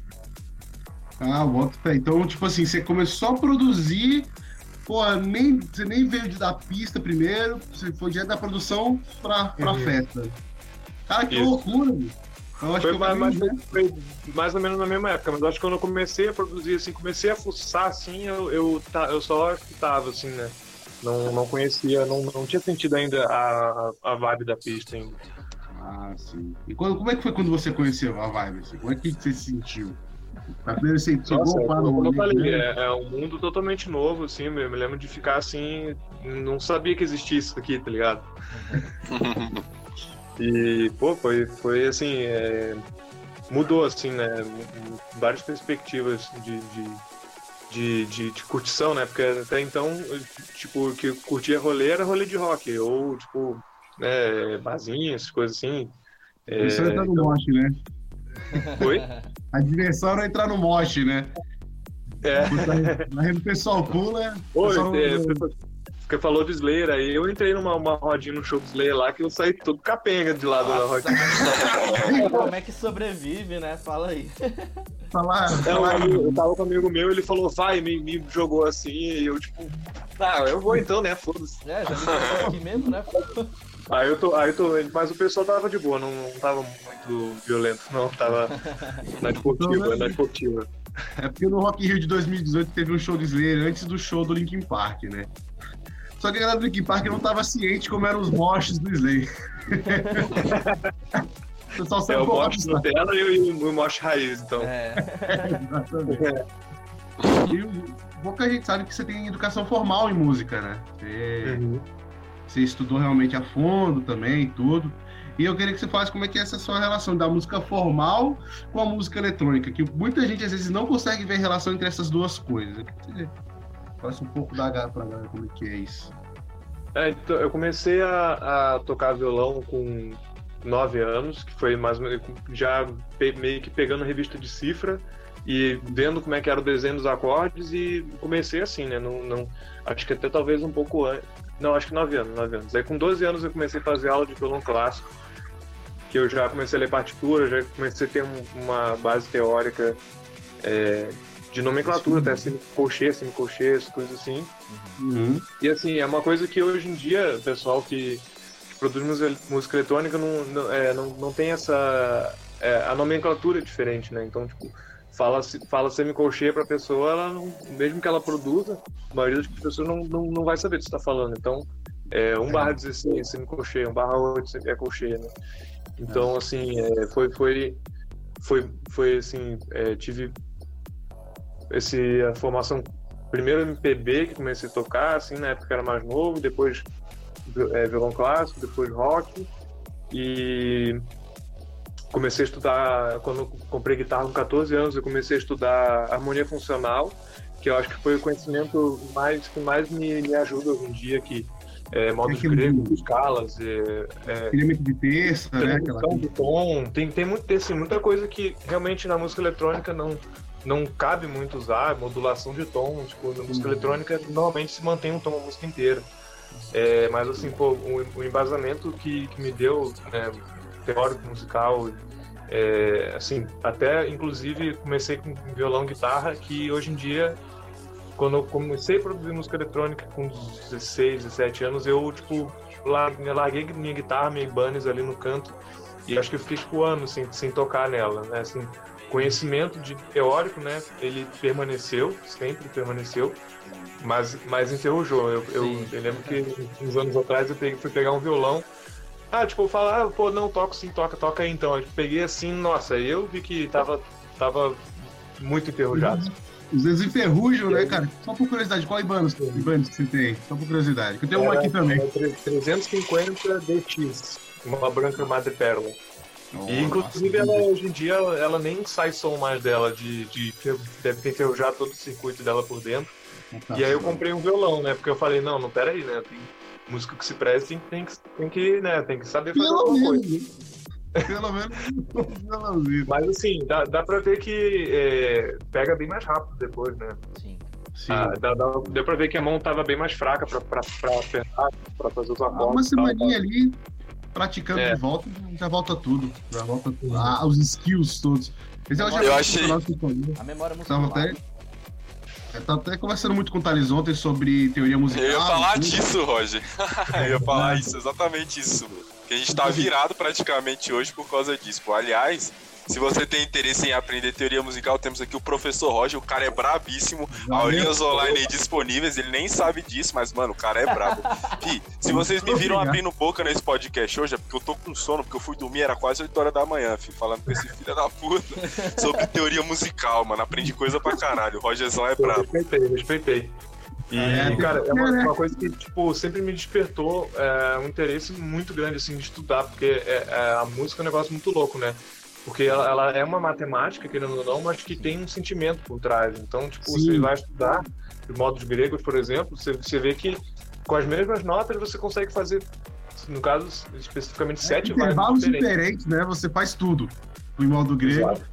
Ah, bota fé. Então, tipo assim, você começou a produzir, pô, nem, você nem veio da pista primeiro, você foi direto da produção pra, pra Uhum. festa. Cara, que Isso. loucura. Eu acho Foi que mais, mais, caminho, foi mais ou menos na mesma época, mas eu acho que quando eu comecei a produzir, assim, comecei a fuçar, assim, eu, eu, eu só escutava, assim, né? Não, não conhecia, não, não tinha sentido ainda a, a, vibe da pista ainda. Ah, sim. E quando, como é que foi quando você conheceu a vibe? Assim? Como é que você se sentiu? A primeira você chegou Nossa, para o como eu falei, né? é, é um mundo totalmente novo, assim, eu me lembro de ficar assim, não sabia que existia isso aqui, tá ligado? E, pô, foi, foi assim, é, mudou, assim, né, várias perspectivas de, de, de, de, de curtição, né, porque até então, tipo, o que curtia rolê era rolê de rock, ou, tipo, né, barzinho, essas coisas assim. É, Isso é entrar no moche, né? Foi? A diversão era entrar no moche, né? É. Na rede o pessoal pula. Oi, pessoal- é, você falou de Slayer aí, eu entrei numa uma rodinha no show do Slayer lá que eu saí todo capenga de lado da rodinha. como é que sobrevive, né? Fala aí. falar, É, um falar amigo- eu tava com um amigo meu, ele falou, vai, me, me jogou assim, e eu tipo, ah, eu vou então, né, foda-se. É, já me contou aqui mesmo, né? Aí eu tô, aí eu tô, mas o pessoal tava de boa, não, não tava muito violento, não, tava na esportiva, na esportiva. É porque no Rock in Rio de 2018 teve um show do Slayer antes do show do Linkin Park, né? Só que a galera do Linkin Park não tava ciente como eram os moches do Slayer. o pessoal É sempre o isso Nutella e o, o moche raiz, então. É. Exatamente. E o- pouca gente sabe que você tem educação formal em música, né? Você, Uhum. você estudou realmente a fundo também, tudo. E eu queria que você falasse como é que é essa sua relação da música formal com a música eletrônica, que muita gente às vezes não consegue ver a relação entre essas duas coisas. Fala um pouco da H pra galera, como é que é isso. É, então, eu comecei a, a tocar violão com nove anos, que foi mais já meio que pegando revista de cifra e vendo como é que era o desenho dos acordes e comecei assim, né? Não, não, acho que até talvez um pouco antes. Não, acho que nove anos, nove anos. Aí com 12 anos eu comecei a fazer aula de violão clássico, que eu já comecei a ler partitura, já comecei a ter um, uma base teórica é, de nomenclatura, até semicolchê, semicolchê, coisas assim. Uhum. E assim, é uma coisa que hoje em dia, pessoal que, que produz música eletrônica não, não, é, não, não tem essa. É, a nomenclatura é diferente, né? Então, tipo, fala, fala semicolchê para a pessoa, ela não, mesmo que ela produza, a maioria das pessoas não, não, não vai saber o que você está falando. Então, é 1 barra 16 semicolchê, 1 barra 8 é colchê, né? Então, assim, é, foi, foi, foi, foi assim, é, tive esse, a formação, primeiro MPB, que comecei a tocar, assim, na época era mais novo, depois é, violão clássico, depois rock, e comecei a estudar, quando comprei guitarra com 14 anos, eu comecei a estudar harmonia funcional, que eu acho que foi o conhecimento mais, que mais me, me ajuda hoje em dia, que é, modos gregos, escalas, é, é, de terça, né? Aquela... de tom, tem, tem, muito, tem assim, muita coisa que realmente na música eletrônica não, não cabe muito usar, modulação de tom, tipo, na música uhum. eletrônica normalmente se mantém um tom a música inteira. É, mas assim, pô, o, o embasamento que, que, me deu, né, teórico musical, é, assim, até inclusive comecei com violão guitarra, que hoje em dia, quando eu comecei a produzir música eletrônica com 16, 17 anos, eu, tipo, larguei minha guitarra, minha Ibanez ali no canto, e acho que eu fiquei, tipo, anos sem, sem tocar nela, né, assim, conhecimento de teórico, né? Ele permaneceu, sempre permaneceu, mas, mas enferrujou. Eu, eu, eu, lembro que uns anos atrás eu peguei, fui pegar um violão. Ah, tipo, falar, ah, pô, não, toco sim, toca, toca aí então. Eu peguei assim, nossa, eu vi que tava, tava muito enferrujado. Os vezes enferrujam, né, cara? Só por curiosidade, qual Ibanez, Ibanez que você tem? Só por curiosidade. Eu tenho é, uma aqui também. É 350 DX, uma branca madre pérola. E inclusive ela hoje em dia ela nem sai som mais dela, de, de deve ter enferrujado todo o circuito dela por dentro. e aí eu comprei um violão, né? Porque eu falei, não, não, pera aí, né? Tem música que se presta tem, tem, que, tem que, né, tem que saber fazer Pelo alguma coisa. Pelo menos. Mas assim, dá, dá pra ver que é, pega bem mais rápido depois, né? Sim. Sim. Ah, dá, dá, deu pra ver que a mão tava bem mais fraca pra, pra, pra apertar, pra fazer os acordes. Uma semaninha ali, praticando é. de volta, já volta tudo. Já volta tudo. Ah, os skills todos. Mas eu, eu achei. A memória muscular. Até, eu tava até conversando muito com o Thales ontem sobre teoria musical. Eu ia falar disso, Roger. eu ia falar isso, exatamente isso. Que a gente tá virado praticamente hoje por causa disso. Pô, aliás, se você tem interesse em aprender teoria musical, temos aqui o professor Roger, o cara é brabíssimo, aulinhas online aí disponíveis, ele nem sabe disso, mas, mano, o cara é brabo. Fih, se vocês me viram abrindo boca nesse podcast hoje, é porque eu tô com sono, porque eu fui dormir, era quase 8 horas da manhã, filho, falando com esse filho da puta sobre teoria musical, mano, aprendi coisa pra caralho, o Rogerzão é brabo. Respeitei, respeitei. E, é, cara, é uma, uma, coisa que, tipo, sempre me despertou é, um interesse muito grande, assim, de estudar, porque é, é, a música é um negócio muito louco, né? Porque ela, ela, é uma matemática, querendo ou não, mas que tem um sentimento por trás. Então, tipo, Sim. você vai estudar de modos gregos, por exemplo, você, você vê que com as mesmas notas você consegue fazer, no caso, especificamente, é, sete intervalos diferentes. diferentes, né? Você faz tudo em modo grego. Exato.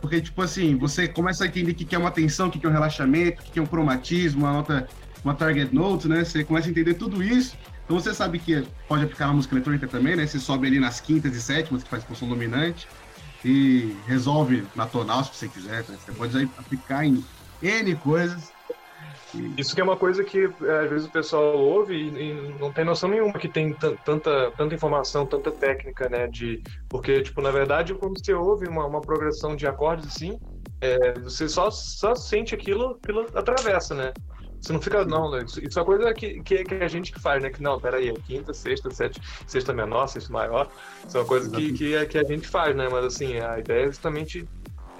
Porque, tipo assim, você começa a entender o que é uma tensão, o que é um relaxamento, o que é um cromatismo, uma nota, uma target note, né? Você começa a entender tudo isso. Então você sabe que pode aplicar na música eletrônica também, né? Você sobe ali nas quintas e sétimas, que faz função dominante e resolve na tonal se você quiser. Né? Você pode aplicar em N coisas. Isso que é uma coisa que é, às vezes o pessoal ouve e, e não tem noção nenhuma que tem tanta, tanta informação, tanta técnica, né? De, porque, tipo, na verdade, quando você ouve uma, uma progressão de acordes assim, é, você só, só sente aquilo pela atravessa, né? Você não fica, não, né? isso, é coisa que, que, que, a gente que faz, né? Que não, peraí, é quinta, sexta, sete, sexta menor, sexta maior. Isso é uma coisa que, que, que a gente faz, né? Mas assim, a ideia é justamente,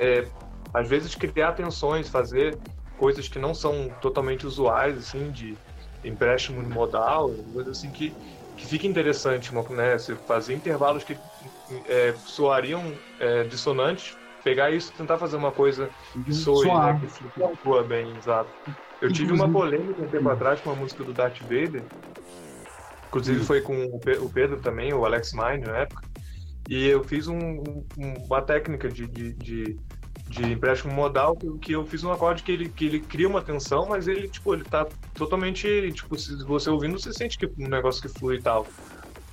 é, às vezes, criar tensões, fazer coisas que não são totalmente usuais, assim, de empréstimo modal, coisas assim que, que fica interessante, né? Você fazer intervalos que é, soariam é, dissonantes pegar isso e tentar fazer uma coisa que soe, né, Suave. que flutua bem, exato. Eu tive uma polêmica um tempo atrás com uma música do Darth Vader, inclusive foi com o Pe- o Pedro também, o Alex Mind na época, e eu fiz um- um- uma técnica de, de, de, de empréstimo modal que- que eu fiz um acorde que ele, que ele cria uma tensão, mas ele, tipo, ele tá totalmente, tipo, se você ouvindo, você sente que um negócio que flui e tal.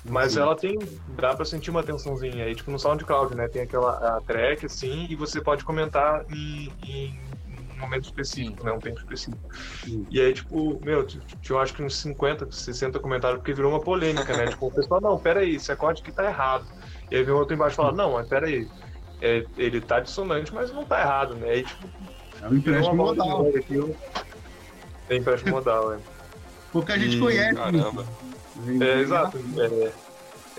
Mas ela tem, dá pra sentir uma tensãozinha aí, tipo no SoundCloud, né? Tem aquela a track, assim, e você pode comentar em, em um momento específico, né? Um tempo específico. Sim. E aí, tipo, meu, tinha eu acho que uns 50, 60 comentários, porque virou uma polêmica, né? tipo, o pessoal, não, peraí, esse acorde aqui tá errado. E aí vem outro embaixo e fala, não, mas peraí, é, ele tá dissonante, mas não tá errado, né? Aí, tipo, É um empréstimo modal. neve aquilo. É empréstimo modal, é. Porque a gente E- conhece. Caramba. É, exato.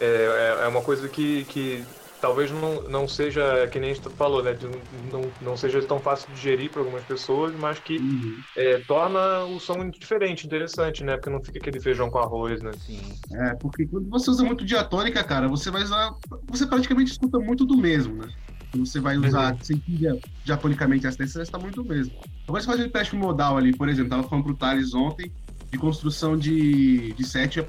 É, é, é uma coisa que, que talvez não, não seja, que nem a gente falou, né? de Não, não seja tão fácil de digerir para algumas pessoas, mas que Uhum. é, torna o som diferente, interessante, né? Porque não fica aquele feijão com arroz, né? Sim. É, porque quando você usa muito diatônica, cara, você vai usar. Você praticamente escuta muito do mesmo, né? Quando você vai usar sentir diatonicamente as tensões, está muito do mesmo. Agora você faz um empréstimo modal ali, por exemplo, tava falando pro Thales ontem de construção de, de set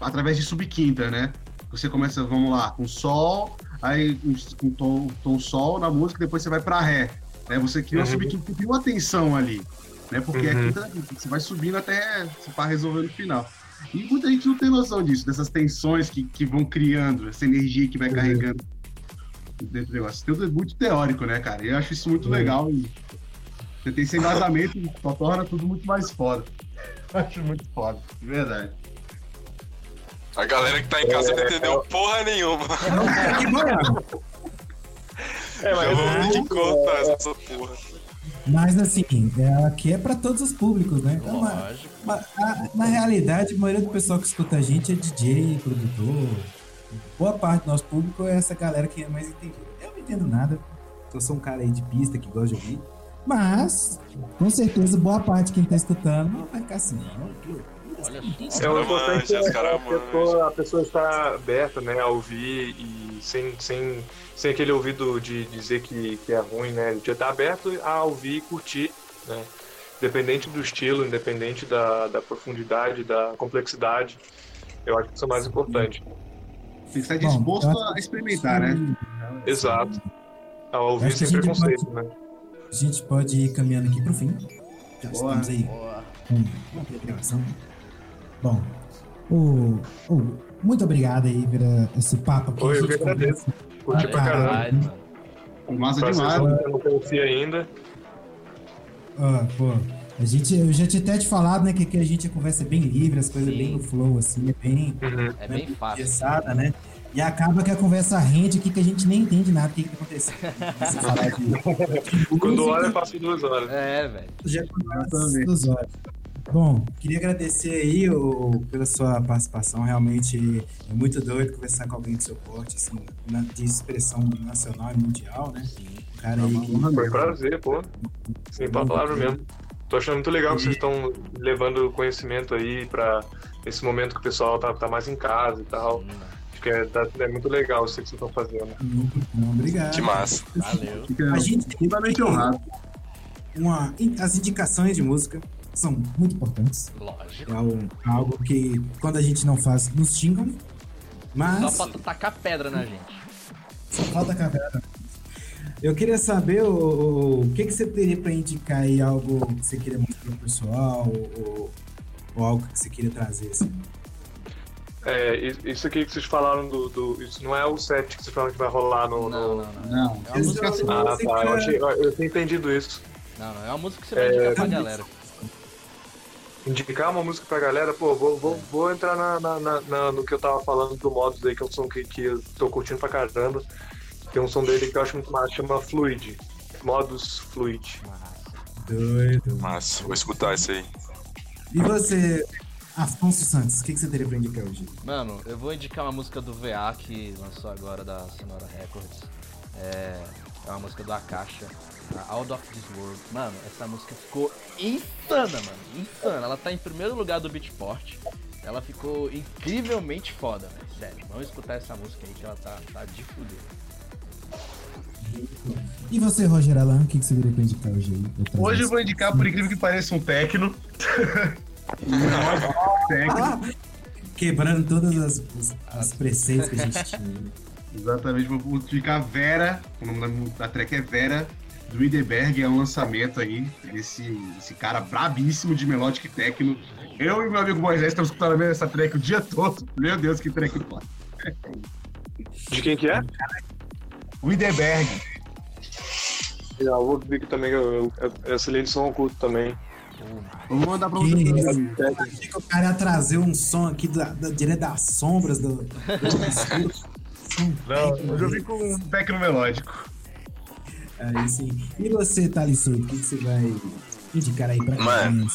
através de subquinta, né? Você começa, vamos lá, com sol, aí um, um tom, tom sol na música, depois você vai para ré. Né? Você cria uma Uhum. subquinta, cria uma tensão ali. Né? Porque Uhum. a quinta, você vai subindo até você para resolver no final. E muita gente não tem noção disso, dessas tensões que, que vão criando, essa energia que vai carregando dentro do negócio. Tudo é muito teórico, né, cara? Eu acho isso muito legal. E você tem esse embasamento, só torna tudo muito mais foda. Eu acho muito foda, de verdade. A galera que tá em casa não entendeu porra nenhuma. Que bom. É, Já vou mas ter que cortar essa porra. Mas assim, é, aqui é pra todos os públicos, né? Então, mas- mas, a- na realidade, a maioria do pessoal que escuta a gente é DJ, produtor. Boa parte do nosso público é essa galera que é mais entendida. Eu não entendo nada. Eu sou um cara aí de pista que gosta de ouvir. Mas, com certeza, boa parte de quem tá escutando não vai ficar assim, não. É o importante é a pessoa, a pessoa estar aberta, né, a ouvir e sem, sem, sem aquele ouvido de dizer que, que é ruim, né? De estar aberto a ouvir e curtir, né? Independente do estilo, independente da, da profundidade, da complexidade, eu acho que isso é o mais importante. Tem que estar Bom, disposto acho a experimentar, né? Exato. A ouvir sem a preconceito, né? A gente pode ir caminhando aqui pro fim. Já Boa. estamos aí Boa. com gravação. Bom, o, o- muito obrigado aí por esse papo aqui. Oi, eu que agradeço. Curti pra mano. Massa Pra demais. que eu não conhecia ainda. Ah, pô, a gente, eu já tinha até te falado, né, que aqui a gente conversa bem livre, as coisas Sim. bem no flow, assim, é bem Uhum. É bem fácil. engessada, né? E acaba que a conversa rende aqui que a gente nem entende nada do que, que tá acontecendo. Quando olha, passa duas horas. É, velho. já começa dos olhos. Bom, queria agradecer aí o, pela sua participação. Realmente é muito doido conversar com alguém do seu porte, assim, na- de expressão nacional e mundial, né? Um cara aí que Foi um prazer, pô. Sem palavra mesmo. Tô achando muito legal que vocês estão levando conhecimento aí pra esse momento que o pessoal tá, tá mais em casa e tal. Acho que é, tá- é muito legal isso que vocês estão fazendo. Não, obrigado. Que massa. Valeu. A gente tem honrado. uma, as indicações de música são muito importantes. Lógico. É algo, algo que quando a gente não faz, nos xingam. Só Mas falta tacar pedra na gente. só falta caverna. Eu queria saber o, o, o que, que você teria para indicar aí, algo que você queria mostrar pro pessoal, ou, ou algo que você queria trazer, assim. É, isso aqui que vocês falaram do, do- Isso não é o set que vocês falaram que vai rolar no. Não, no- não, não. Não, É uma música que você- Ah, tá. Eu, achei, eu tinha entendido isso. Não, não. É uma música que você vai indicar pra galera. Indicar uma música pra galera, pô, vou, vou, vou entrar na, na- na- na- no que eu tava falando do Modus aí, que é um som que, que eu tô curtindo pra caramba. Tem um som dele que eu acho muito massa, chama Fluid. Modus Fluid. Doido. Massa, vou escutar isso aí. E você, Afonso Santos, o que, que você teria para indicar hoje? Mano, eu vou indicar uma música do VA que lançou agora da Sonora Records. É, é uma música do Akasha, a Out of This World. Mano, essa música ficou insana, mano. Insana. Ela tá em primeiro lugar do Beatport. Ela ficou incrivelmente foda, velho. Sério, vamos escutar essa música aí que ela tá, tá de fuder. E você, Roger Alan, o que, que você viria pra indicar hoje aí? Hoje eu vou indicar, por incrível que pareça, um techno. techno. Quebrando todas as, as, as preceitos que a gente tinha. Exatamente, vou indicar Vera, o nome da, da track é Vera, do Ideberg, é um lançamento aí desse, desse cara brabíssimo de Melodic Techno. Eu e meu amigo Moisés estamos escutando essa track o dia todo. Meu Deus, que track foda. De quem que é? O Ideberg. Eu vou ver aqui também, eu, eu, essa lei de som oculto também. Eu vou mandar pra Que você. Achei que o cara ia trazer um som aqui da, da, direto das sombras do. do Não, hoje eu aí. vim com um techno melódico. Aí sim. E você, Thalisson, o que, que você vai indicar aí pra Mano.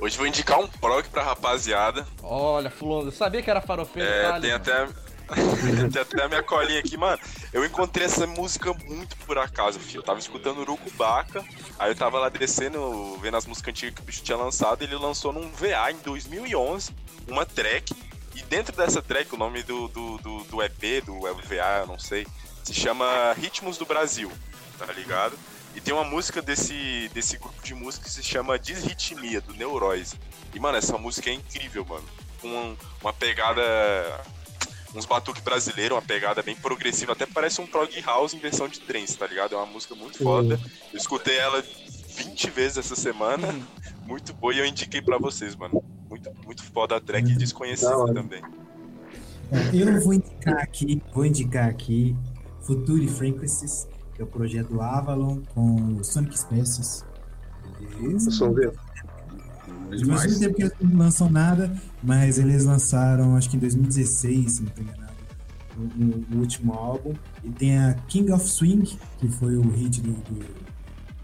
Hoje vou indicar um prog pra rapaziada. Olha, fulano, eu sabia que era farofeiro, É, fale, tem mano. até. tem até a minha colinha aqui, mano. Eu encontrei essa música muito por acaso, filho. Eu tava escutando Urucubaca, aí eu tava lá descendo, vendo as músicas antigas que o bicho tinha lançado. Ele lançou num VA em 2011 uma track. E dentro dessa track, o nome do, do, do, do EP, do VA, eu não sei, se chama Ritmos do Brasil, tá ligado? E tem uma música desse, desse grupo de música que se chama Disritmia, do Neuroise. E, mano, essa música é incrível, mano. Com um- uma pegada uns batuque brasileiro, uma pegada bem progressiva, até parece um prog house em versão de trance, tá ligado? É uma música muito foda. Eu escutei ela 20 vezes essa semana, muito boa e eu indiquei pra vocês, mano. Muito, muito foda a track e desconhecida também. Eu vou indicar aqui, vou indicar aqui Future Frequencies, que é o projeto do Avalon com o Sonic Species. Beleza? Som ver. Faz muito tempo que eles não lançam nada, mas eles lançaram, acho que em 2016, se não estou enganado, o último álbum. E tem a King of Swing, que foi o hit do, do,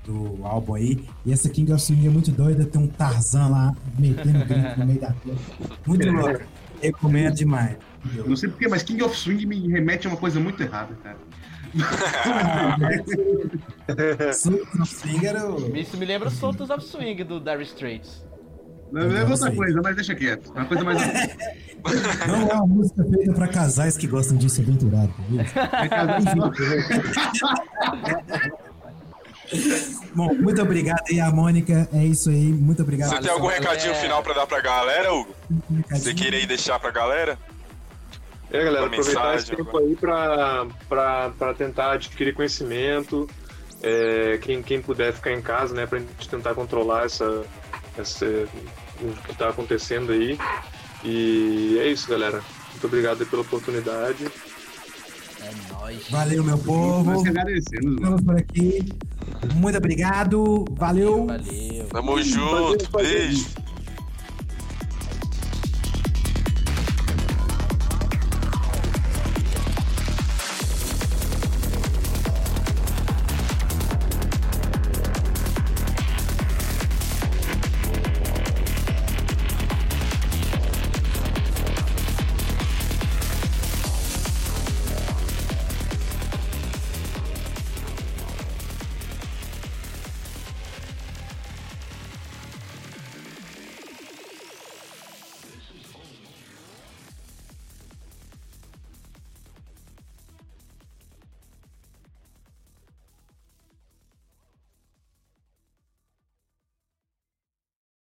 do álbum aí. E essa King of Swing é muito doida, tem um Tarzan lá metendo grito no meio da tela. Muito louco. Recomendo demais. Eu não sei porquê, mas King of Swing me remete a uma coisa muito errada, cara. Swing era o... Isso me lembra Soltos of Swing do Dire Straits. Não é outra coisa, mas deixa quieto. É uma coisa mais. Não é uma música feita pra casais que gostam de se aventurar, tá vendo? Bom, muito obrigado aí, Mônica. É isso aí, muito obrigado. Você tem algum recadinho galera. final pra dar pra galera, Hugo? Você queria aí deixar pra galera? É, galera, Uma aproveitar esse mensagem tempo aí para tentar adquirir conhecimento. É, quem, quem puder ficar em casa, né, pra gente tentar controlar essa, essa, o que tá acontecendo aí. E é isso, galera. Muito obrigado pela oportunidade. É nóis. Valeu, meu povo. Nós agradecemos. Estamos por aqui. Muito obrigado. Valeu. Valeu. Tamo junto, beijo.